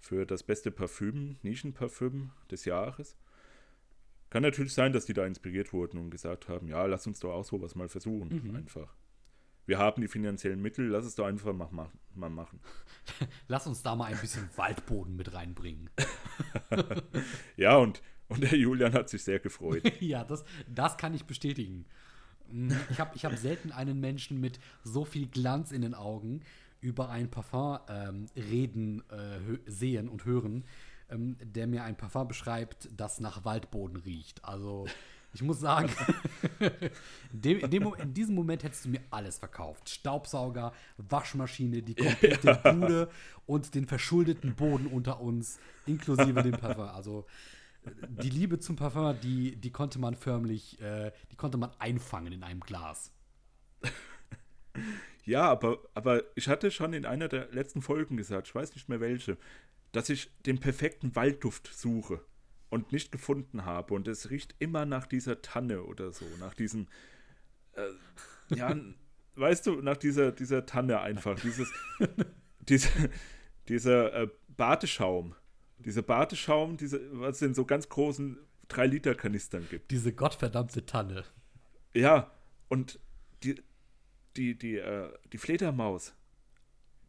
Speaker 1: für das beste Parfüm, Nischenparfüm des Jahres. Kann natürlich sein, dass die da inspiriert wurden und gesagt haben, ja, lass uns doch auch sowas mal versuchen, mhm. einfach. Wir haben die finanziellen Mittel, lass es doch einfach mal, mal machen.
Speaker 2: lass uns da mal ein bisschen Waldboden mit reinbringen.
Speaker 1: ja, und und der Julian hat sich sehr gefreut.
Speaker 2: ja, das, das kann ich bestätigen. Hm, ich habe ich hab selten einen Menschen mit so viel Glanz in den Augen über ein Parfum ähm, reden, äh, sehen und hören, ähm, der mir ein Parfum beschreibt, das nach Waldboden riecht. Also ich muss sagen, in, dem, in, diesem Moment hättest du mir alles verkauft. Staubsauger, Waschmaschine, die komplette ja. Bude und den verschuldeten Boden unter uns, inklusive dem Parfum. Also die Liebe zum Parfum, die, die konnte man förmlich, äh, die konnte man einfangen in einem Glas.
Speaker 1: Ja, aber, aber ich hatte schon in einer der letzten Folgen gesagt, ich weiß nicht mehr welche, dass ich den perfekten Waldduft suche und nicht gefunden habe. Und es riecht immer nach dieser Tanne oder so, nach diesem, äh, ja, weißt du, nach dieser, dieser Tanne einfach, dieses, diese, dieser äh, Badeschaum. Dieser Badeschaum, diese, was es in so ganz großen 3-Liter-Kanistern gibt.
Speaker 2: Diese gottverdammte Tanne.
Speaker 1: Ja, und die, die, die, äh, die Fledermaus,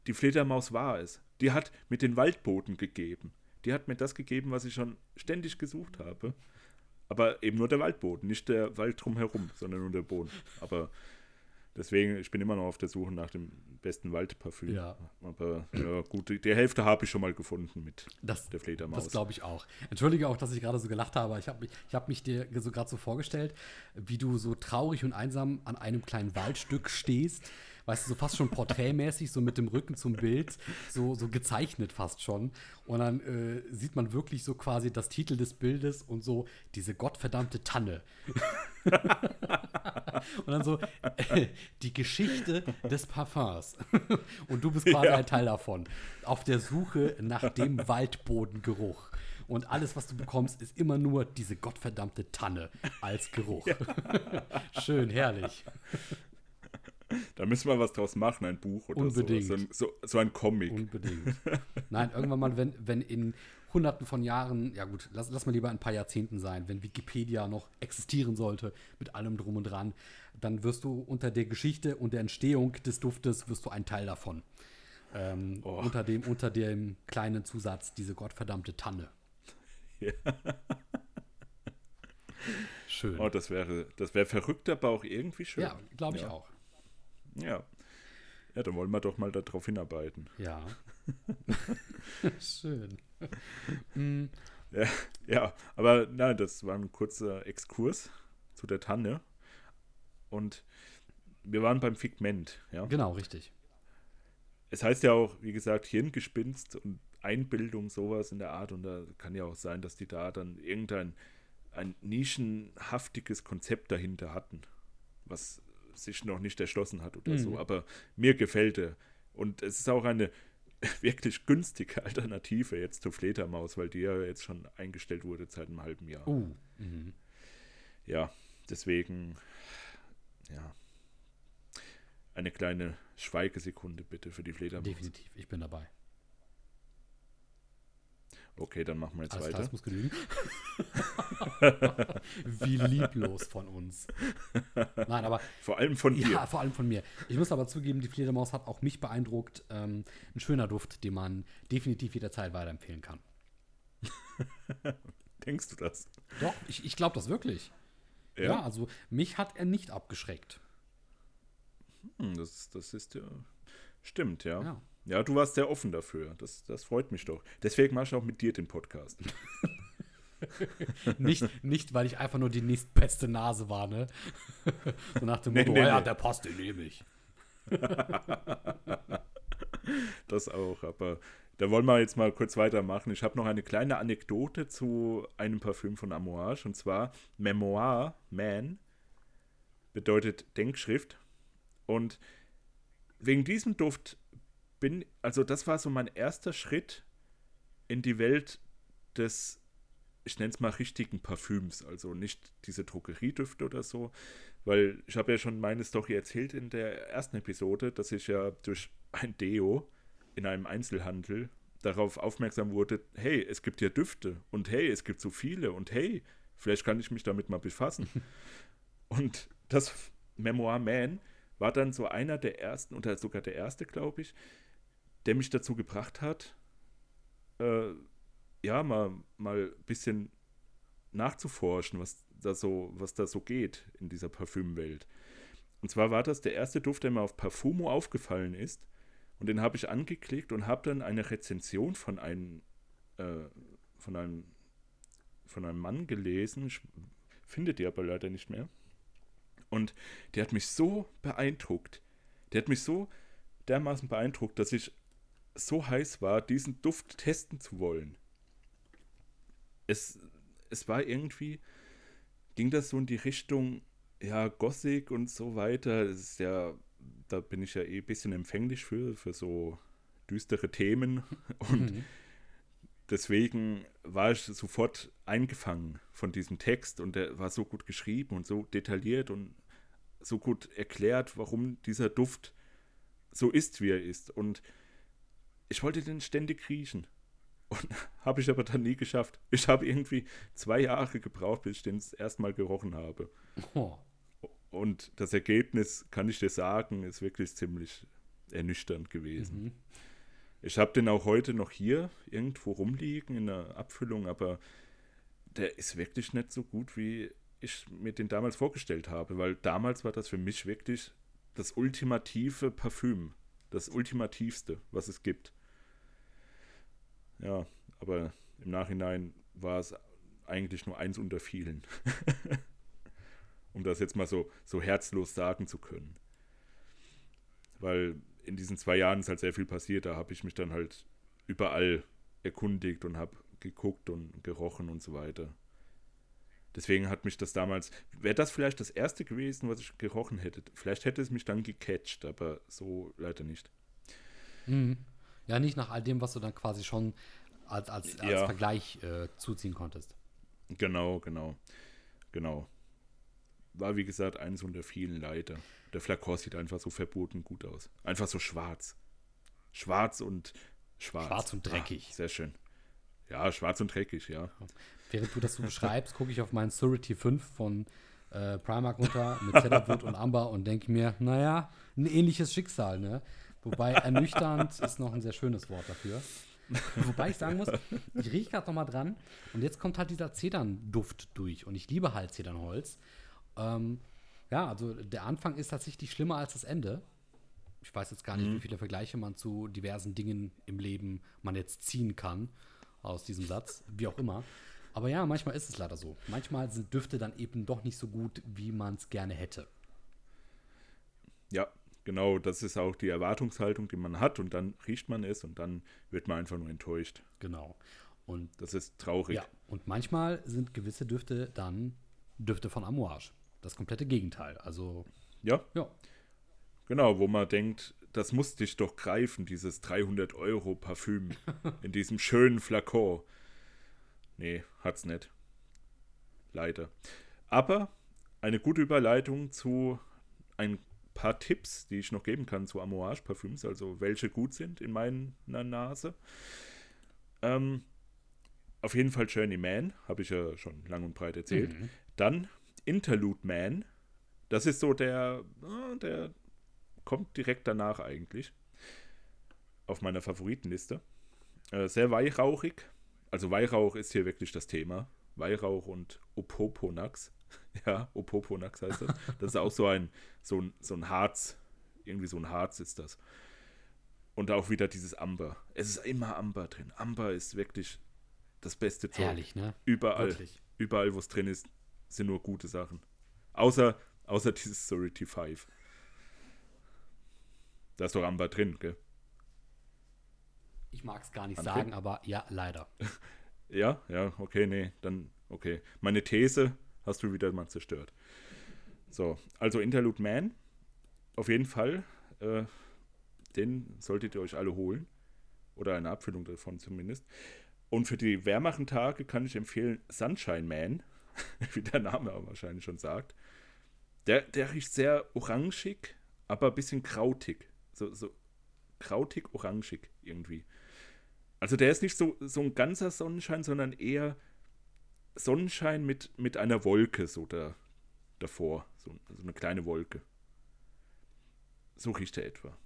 Speaker 1: die Fledermaus war es. Die hat mit den Waldboden gegeben. Die hat mir das gegeben, was ich schon ständig gesucht habe. Aber eben nur der Waldboden, nicht der Wald drumherum, sondern nur der Boden. Aber deswegen, ich bin immer noch auf der Suche nach dem besten Waldparfüm.
Speaker 2: Ja.
Speaker 1: Aber ja, gut, die, die Hälfte habe ich schon mal gefunden mit
Speaker 2: Das,
Speaker 1: der Fledermaus.
Speaker 2: das glaube ich auch. Entschuldige auch, dass ich gerade so gelacht habe. Ich habe mich, ich hab mich dir so gerade so vorgestellt, wie du so traurig und einsam an einem kleinen Waldstück stehst. Weißt du, so fast schon porträtmäßig, so mit dem Rücken zum Bild, so, so gezeichnet fast schon. Und dann äh, sieht man wirklich so quasi das Titel des Bildes und so diese gottverdammte Tanne. und dann so äh, die Geschichte des Parfums. und du bist quasi
Speaker 1: Ja.
Speaker 2: ein Teil davon. Auf der Suche nach dem Waldbodengeruch. Und alles, was du bekommst, ist immer nur diese gottverdammte Tanne als Geruch. Schön, herrlich.
Speaker 1: Da müssen wir was draus machen, ein Buch oder
Speaker 2: Unbedingt.
Speaker 1: so. So, so ein Comic.
Speaker 2: Unbedingt. Nein, irgendwann mal, wenn, wenn in hunderten von Jahren, ja gut, lass, lass mal lieber ein paar Jahrzehnten sein, wenn Wikipedia noch existieren sollte, mit allem drum und dran, dann wirst du unter der Geschichte und der Entstehung des Duftes, wirst du ein Teil davon. Ähm,
Speaker 1: Oh.
Speaker 2: unter, dem, unter dem kleinen Zusatz, diese gottverdammte Tanne.
Speaker 1: Ja.
Speaker 2: Schön.
Speaker 1: Oh, das wäre, das wäre verrückt, aber auch irgendwie schön.
Speaker 2: ja, glaube ich
Speaker 1: ja.
Speaker 2: auch.
Speaker 1: Ja. Ja, dann wollen wir doch mal darauf hinarbeiten.
Speaker 2: Ja. Schön. Mm,
Speaker 1: Ja, ja, aber nein, das war ein kurzer Exkurs zu der Tanne. Und wir waren beim Figment, ja.
Speaker 2: genau, richtig.
Speaker 1: Es heißt ja auch, wie gesagt, Hirngespinst und Einbildung, sowas in der Art. Und da kann ja auch sein, dass die da dann irgendein ein nischenhaftiges Konzept dahinter hatten, was sich noch nicht erschlossen hat oder
Speaker 2: Mhm.
Speaker 1: so. Aber mir gefällt er. Und es ist auch eine wirklich günstige Alternative jetzt zur Fledermaus, weil die ja jetzt schon eingestellt wurde seit einem halben Jahr.
Speaker 2: Uh. Mhm.
Speaker 1: Ja, deswegen, ja. Eine kleine Schweigesekunde bitte für die Fledermaus.
Speaker 2: Definitiv, ich bin dabei.
Speaker 1: Okay, dann machen wir jetzt
Speaker 2: Alles klar,
Speaker 1: weiter.
Speaker 2: das muss genügen. Wie lieblos von uns. Nein, aber
Speaker 1: Vor allem von dir.
Speaker 2: ja, vor allem von mir. Ich muss aber zugeben, die Fledermaus hat auch mich beeindruckt. Ähm, ein schöner Duft, den man definitiv jederzeit weiterempfehlen kann.
Speaker 1: Denkst du das?
Speaker 2: Doch, ich, ich glaube das wirklich. Ja. also mich hat er nicht abgeschreckt.
Speaker 1: Hm, das, das ist ja. Stimmt, ja.
Speaker 2: Ja.
Speaker 1: ja. du warst sehr offen dafür. Das, das freut mich doch. Deswegen mache ich auch mit dir den Podcast.
Speaker 2: Nicht, nicht, weil ich einfach nur die nächstbeste Nase war, ne? so nach dem
Speaker 1: Nee,
Speaker 2: Motto,
Speaker 1: nee,
Speaker 2: oh ja,
Speaker 1: nee.
Speaker 2: der passt, den nehme ich.
Speaker 1: Das auch. Aber da wollen wir jetzt mal kurz weitermachen. Ich habe noch eine kleine Anekdote zu einem Parfüm von Amouage. Und zwar Memoir Man bedeutet Denkschrift. Und wegen diesem Duft bin, also das war so mein erster Schritt in die Welt des, ich nenne es mal richtigen Parfüms. Also nicht diese Drogeriedüfte oder so. Weil ich habe ja schon meine Story erzählt in der ersten Episode, dass ich ja durch ein Deo in einem Einzelhandel darauf aufmerksam wurde, hey, es gibt hier Düfte und hey, es gibt so viele und hey, vielleicht kann ich mich damit mal befassen. und das Memoir Man war dann so einer der ersten, oder sogar der erste, glaube ich, der mich dazu gebracht hat, äh, ja, mal, mal ein bisschen nachzuforschen, was da so, was da so geht in dieser Parfümwelt. Und zwar war das der erste Duft, der mir auf Parfumo aufgefallen ist. Und den habe ich angeklickt und habe dann eine Rezension von einem, äh, von einem, von einem Mann gelesen. Ich finde die aber leider nicht mehr. Und der hat mich so beeindruckt. Der hat mich so dermaßen beeindruckt, dass ich so heiß war, diesen Duft testen zu wollen. Es, es war irgendwie, ging das so in die Richtung, ja, Gothic und so weiter. Es ist ja da bin ich ja eh ein bisschen empfänglich für, für so düstere Themen. Und mhm. deswegen war ich sofort eingefangen von diesem Text und der war so gut geschrieben und so detailliert und so gut erklärt, warum dieser Duft so ist, wie er ist. Und ich wollte den ständig riechen. Und habe ich aber dann nie geschafft. Ich habe irgendwie zwei Jahre gebraucht, bis ich den das erste Mal gerochen habe. Oh. Und das Ergebnis, kann ich dir sagen, ist wirklich ziemlich ernüchternd gewesen. Mhm. Ich habe den auch heute noch hier irgendwo rumliegen in der Abfüllung, aber der ist wirklich nicht so gut, wie ich mir den damals vorgestellt habe, weil damals war das für mich wirklich das ultimative Parfüm, das ultimativste, was es gibt. Ja, aber im Nachhinein war es eigentlich nur eins unter vielen. um das jetzt mal so, so herzlos sagen zu können. Weil in diesen zwei Jahren ist halt sehr viel passiert, da habe ich mich dann halt überall erkundigt und habe geguckt und gerochen und so weiter. Deswegen hat mich das damals, wäre das vielleicht das erste gewesen, was ich gerochen hätte. Vielleicht hätte es mich dann gecatcht, aber so leider nicht.
Speaker 2: Mhm. Ja, nicht nach all dem, was du dann quasi schon als, als, als ja. Vergleich äh, zuziehen konntest.
Speaker 1: Genau, genau, genau. War wie gesagt eines unter vielen leider. Der Flakor sieht einfach so verboten gut aus. Einfach so schwarz. Schwarz und schwarz.
Speaker 2: Schwarz und dreckig.
Speaker 1: Ah, sehr schön. Ja, schwarz und dreckig, ja.
Speaker 2: Während du das so beschreibst, gucke ich auf meinen Surety 5 von äh, Primark runter mit Cedarwood und Amber und denke mir, naja, ein ähnliches Schicksal, ne? Wobei ernüchternd ist noch ein sehr schönes Wort dafür. Wobei ich sagen muss, ich rieche gerade noch mal dran und jetzt kommt halt dieser Zedernduft durch und ich liebe halt Zedernholz. Ähm, ja, also der Anfang ist tatsächlich schlimmer als das Ende. Ich weiß jetzt gar nicht, mhm. wie viele Vergleiche man zu diversen Dingen im Leben man jetzt ziehen kann aus diesem Satz, wie auch immer. Aber ja, manchmal ist es leider so. Manchmal sind Düfte dann eben doch nicht so gut, wie man es gerne hätte.
Speaker 1: Ja, genau. Das ist auch die Erwartungshaltung, die man hat. Und dann riecht man es und dann wird man einfach nur enttäuscht.
Speaker 2: Genau.
Speaker 1: Und das ist traurig. Ja,
Speaker 2: und manchmal sind gewisse Düfte dann Düfte von Amouage. Das komplette Gegenteil. Also.
Speaker 1: Ja. Ja. Genau, wo man denkt, das muss dich doch greifen, dieses 300 Euro Parfüm in diesem schönen Flakon. Nee, hat's nicht. Leider. Aber eine gute Überleitung zu ein paar Tipps, die ich noch geben kann zu Amouage-Parfüms, also welche gut sind in meiner Nase. Ähm, auf jeden Fall Journeyman, habe ich ja schon lang und breit erzählt. Mhm. Dann Interlude Man, das ist so der, ah, der kommt direkt danach eigentlich auf meiner Favoritenliste. Äh, sehr weihrauchig, also Weihrauch ist hier wirklich das Thema. Weihrauch und Opoponax. ja, Opoponax heißt das. Das ist auch so ein, so ein, so ein Harz. Irgendwie so ein Harz ist das. Und auch wieder dieses Amber. Es ist immer Amber drin. Amber ist wirklich das beste
Speaker 2: Zeug. Herrlich, ne?
Speaker 1: Überall. Wirklich. Überall, wo es drin ist, sind nur gute Sachen. Außer, außer dieses Sorority 5. Da ist doch Amber drin, gell?
Speaker 2: Ich mag es gar nicht okay. sagen, aber ja, leider.
Speaker 1: ja, ja, okay, nee, dann, okay. Meine These hast du wieder mal zerstört. So, also Interlude Man, auf jeden Fall, äh, den solltet ihr euch alle holen. Oder eine Abfüllung davon zumindest. Und für die wärmeren Tage kann ich empfehlen Sunshine Man, wie der Name auch wahrscheinlich schon sagt. Der, der riecht sehr orangig, aber ein bisschen krautig. So, so krautig-orangig irgendwie. Also der ist nicht so, so ein ganzer Sonnenschein, sondern eher Sonnenschein mit, mit einer Wolke so da, davor. So, so eine kleine Wolke. So riecht er etwa.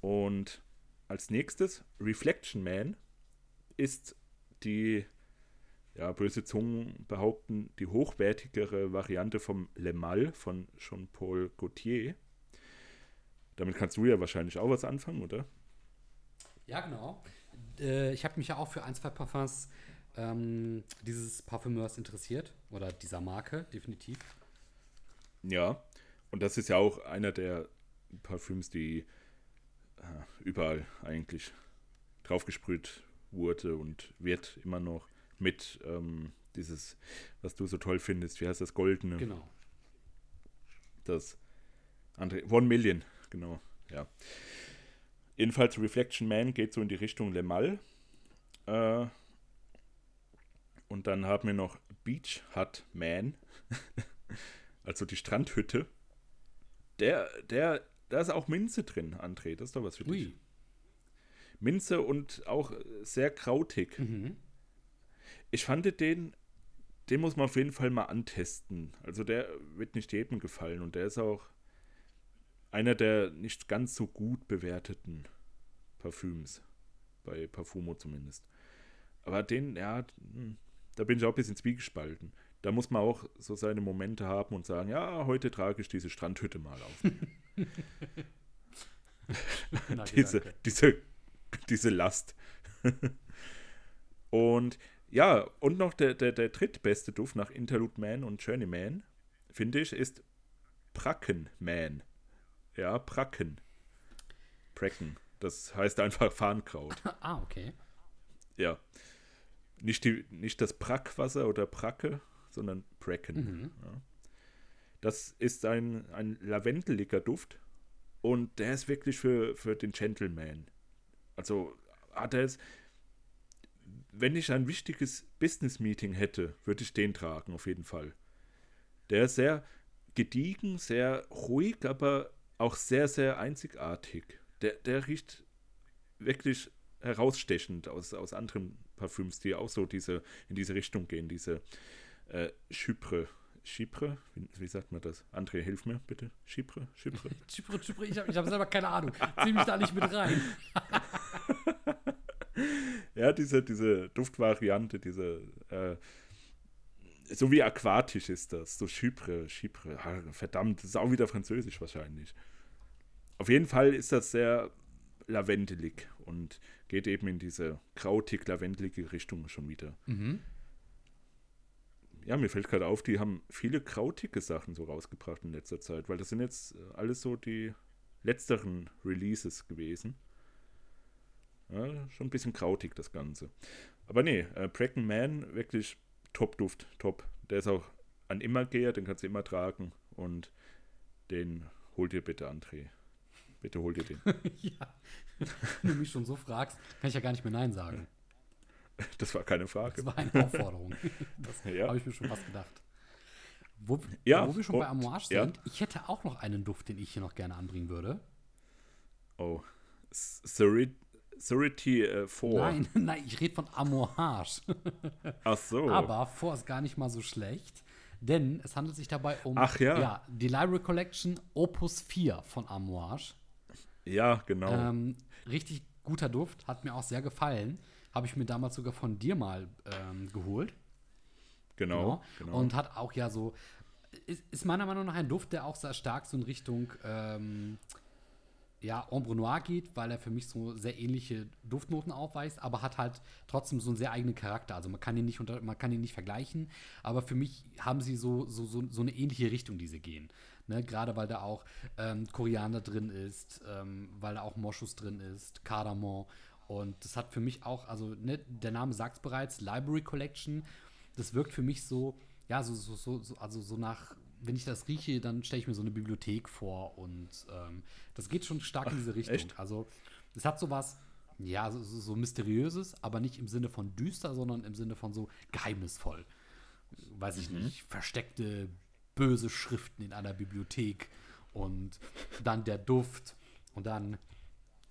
Speaker 1: Und als nächstes, Reflection Man ist die, ja, böse Zungen behaupten, die hochwertigere Variante vom Le Mal von Jean-Paul Gaultier. Damit kannst du ja wahrscheinlich auch was anfangen, oder?
Speaker 2: Ja, genau. Äh, ich habe mich ja auch für ein, zwei Parfums ähm, dieses Parfümeurs interessiert. Oder dieser Marke, definitiv.
Speaker 1: Ja, und das ist ja auch einer der Parfüms, die äh, überall eigentlich draufgesprüht wurde und wird immer noch mit ähm, dieses, was du so toll findest, wie heißt das, Goldene.
Speaker 2: Genau.
Speaker 1: Das André, One Million, genau, ja. Jedenfalls Reflection Man geht so in die Richtung Le Mal. Äh, und dann haben wir noch Beach Hut Man, also die Strandhütte. Der, der, da ist auch Minze drin, André, das ist doch was für dich. Minze und auch sehr krautig. Mhm. Ich fand den, den muss man auf jeden Fall mal antesten. Also der wird nicht jedem gefallen und der ist auch einer der nicht ganz so gut bewerteten Parfüms. Bei Parfumo zumindest. Aber den, ja, hm, da bin ich auch ein bisschen zwiegespalten. Da muss man auch so seine Momente haben und sagen, ja, heute trage ich diese Strandhütte mal auf. Na, diese, diese, diese Last. und ja, und noch der, der, der drittbeste Duft nach Interlude Man und Journeyman, finde ich, ist Pracken Man. Ja, Pracken. Pracken. Das heißt einfach Farnkraut.
Speaker 2: ah, okay.
Speaker 1: Ja. Nicht, die, nicht das Brackwasser oder Bracke, sondern Bracken. Mhm. Ja. Das ist ein, ein lavendeliger Duft und der ist wirklich für, für den Gentleman. Also hat er es. Wenn ich ein wichtiges Business-Meeting hätte, würde ich den tragen, auf jeden Fall. Der ist sehr gediegen, sehr ruhig, aber auch sehr, sehr einzigartig. Der, der riecht wirklich herausstechend aus, aus anderen Parfüms, die auch so diese, in diese Richtung gehen, diese äh, Chypre. Chypre? Wie, wie, sagt man das? André, hilf mir bitte. Chypre? Chypre?
Speaker 2: Chypre, Chypre, ich habe ich hab selber keine Ahnung. Zieh mich da nicht mit rein.
Speaker 1: ja, diese, diese Duftvariante, diese äh, so wie aquatisch ist das. So Chypre, Chypre. Verdammt, das ist auch wieder französisch wahrscheinlich. Auf jeden Fall ist das sehr lavendelig und geht eben in diese krautig-lavendelige Richtung schon wieder. Mhm. Ja, mir fällt gerade auf, die haben viele krautige Sachen so rausgebracht in letzter Zeit, weil das sind jetzt äh, alles so die letzteren Releases gewesen. Ja, schon ein bisschen krautig das Ganze. Aber nee, äh, Bracken Man, wirklich Top-Duft, top. Der ist auch ein Immergeher, den kannst du immer tragen und den hol dir bitte, André. Bitte hol dir den.
Speaker 2: ja. Wenn du mich schon so fragst, kann ich ja gar nicht mehr Nein sagen.
Speaker 1: Das war keine Frage.
Speaker 2: Das war eine Aufforderung. Das ja. habe ich mir schon fast gedacht. Wo,
Speaker 1: ja,
Speaker 2: wo wir schon und, bei Amouage sind, ja. ich hätte auch noch einen Duft, den ich hier noch gerne anbringen würde.
Speaker 1: Oh. Surity äh, 4.
Speaker 2: Nein, nein, ich rede von Amouage.
Speaker 1: Ach so.
Speaker 2: Aber 4 ist gar nicht mal so schlecht. Denn es handelt sich dabei um
Speaker 1: Ach, ja.
Speaker 2: Ja, die Library Collection Opus 4 von Amouage.
Speaker 1: Ja, genau.
Speaker 2: Ähm, richtig guter Duft, hat mir auch sehr gefallen. Habe ich mir damals sogar von dir mal ähm, geholt.
Speaker 1: Genau, genau, genau,
Speaker 2: Und hat auch ja so, ist, ist, meiner Meinung nach ein Duft, der auch sehr stark so in Richtung ähm, ja, Ombre Noir geht, weil er für mich so sehr ähnliche Duftnoten aufweist, aber hat halt trotzdem so einen sehr eigenen Charakter. Also man kann ihn nicht, unter, man kann ihn nicht vergleichen, aber für mich haben sie so, so, so, so eine ähnliche Richtung, die sie gehen. Ne? Gerade weil da auch ähm, Koriander drin ist, ähm, weil da auch Moschus drin ist, Kardamom. Und das hat für mich auch, also ne, der Name sagt es bereits, Library Collection. Das wirkt für mich so, ja, so, so, so, so also so nach wenn ich das rieche, dann stelle ich mir so eine Bibliothek vor und ähm, das geht schon stark in diese Richtung.
Speaker 1: Echt?
Speaker 2: Also es hat sowas, ja, so, so, mysteriöses, aber nicht im Sinne von düster, sondern im Sinne von so geheimnisvoll. Weiß ich mhm. nicht, versteckte böse Schriften in einer Bibliothek und dann der Duft und dann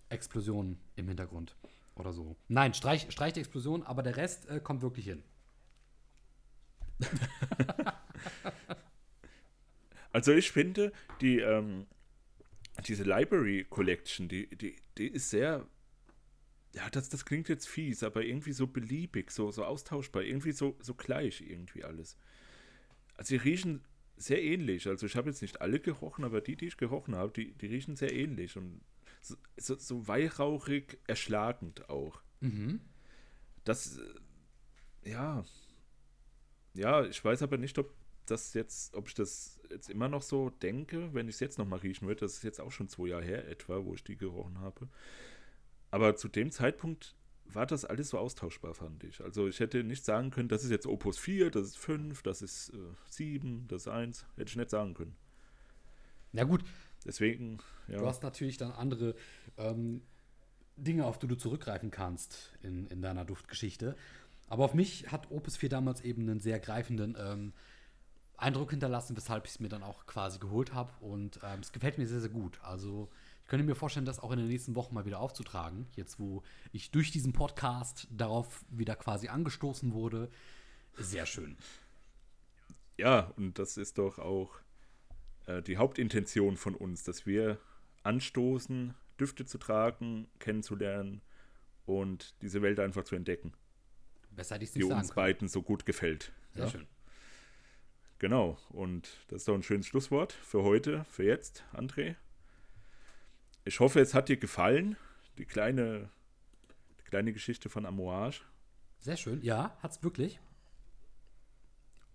Speaker 2: Explosionen im Hintergrund oder so. Nein, streich, streich die Explosion, aber der Rest äh, kommt wirklich hin.
Speaker 1: also ich finde, die, ähm, diese Library Collection, die, die, die ist sehr, ja, das, das klingt jetzt fies, aber irgendwie so beliebig, so, so austauschbar, irgendwie so, so gleich irgendwie alles. Also die riechen sehr ähnlich. Also ich habe jetzt nicht alle gerochen, aber die, die ich gerochen habe, die, die riechen sehr ähnlich und so, so, so weihrauchig erschlagend auch. Mhm. Das, äh, ja, ja, ich weiß aber nicht, ob das jetzt, ob ich das jetzt immer noch so denke, wenn ich es jetzt nochmal riechen würde. Das ist jetzt auch schon zwei Jahre her etwa, wo ich die gerochen habe. Aber zu dem Zeitpunkt war das alles so austauschbar, fand ich. Also ich hätte nicht sagen können, das ist jetzt Opus 4, das ist 5, das ist äh, 7, das ist 1. Hätte ich nicht sagen können.
Speaker 2: Na gut,
Speaker 1: deswegen, ja.
Speaker 2: Du hast natürlich dann andere ähm, Dinge, auf die du zurückgreifen kannst in, in deiner Duftgeschichte. Aber auf mich hat Opus 4 damals eben einen sehr greifenden ähm, Eindruck hinterlassen, weshalb ich es mir dann auch quasi geholt habe. Und ähm, es gefällt mir sehr, sehr gut. Also ich könnte mir vorstellen, das auch in den nächsten Wochen mal wieder aufzutragen. Jetzt, wo ich durch diesen Podcast darauf wieder quasi angestoßen wurde. Sehr schön.
Speaker 1: Ja, und das ist doch auch äh, die Hauptintention von uns, dass wir anstoßen, Düfte zu tragen, kennenzulernen und diese Welt einfach zu entdecken.
Speaker 2: Besser hätte ich
Speaker 1: die uns beiden so gut gefällt.
Speaker 2: Sehr
Speaker 1: ja?
Speaker 2: schön.
Speaker 1: Genau, und das ist doch ein schönes Schlusswort für heute, für jetzt, André. Ich hoffe, es hat dir gefallen, die kleine, die kleine Geschichte von Amouage.
Speaker 2: Sehr schön. Ja, hat's wirklich.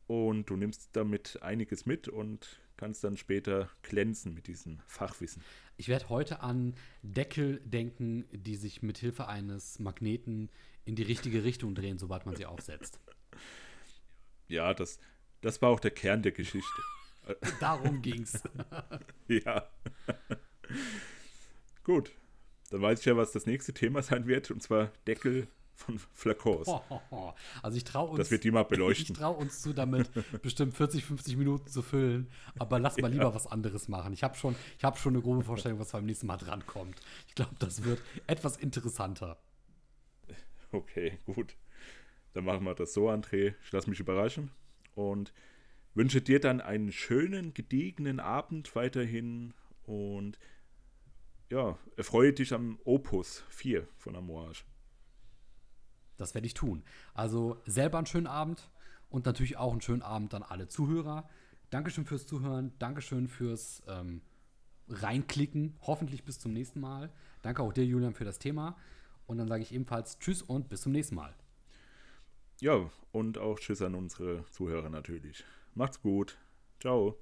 Speaker 1: Und du nimmst damit einiges mit und kannst dann später glänzen mit diesem Fachwissen.
Speaker 2: Ich werde heute an Deckel denken, die sich mit Hilfe eines Magneten in die richtige Richtung drehen, sobald man sie aufsetzt.
Speaker 1: Ja, das, das war auch der Kern der Geschichte.
Speaker 2: Darum ging's.
Speaker 1: ja. Gut. Dann weiß ich ja, was das nächste Thema sein wird, und zwar Deckel von Flakons.
Speaker 2: Also ich traue uns.
Speaker 1: Das wird die mal beleuchten.
Speaker 2: Ich traue uns zu, damit bestimmt 40, 50 Minuten zu füllen. Aber lass mal lieber was anderes machen. Ich habe schon, ich hab schon eine grobe Vorstellung, was beim nächsten Mal drankommt. Ich glaube, das wird etwas interessanter.
Speaker 1: Okay, gut. Dann machen wir das so, André. Ich lasse mich überraschen und wünsche dir dann einen schönen, gediegenen Abend weiterhin und ja, erfreue dich am Opus 4 von Amouage.
Speaker 2: Das werde ich tun. Also selber einen schönen Abend und natürlich auch einen schönen Abend an alle Zuhörer. Dankeschön fürs Zuhören, Dankeschön fürs ähm, Reinklicken. Hoffentlich bis zum nächsten Mal. Danke auch dir, Julian, für das Thema. Und dann sage ich ebenfalls Tschüss und bis zum nächsten Mal.
Speaker 1: Ja, und auch Tschüss an unsere Zuhörer natürlich. Macht's gut. Ciao.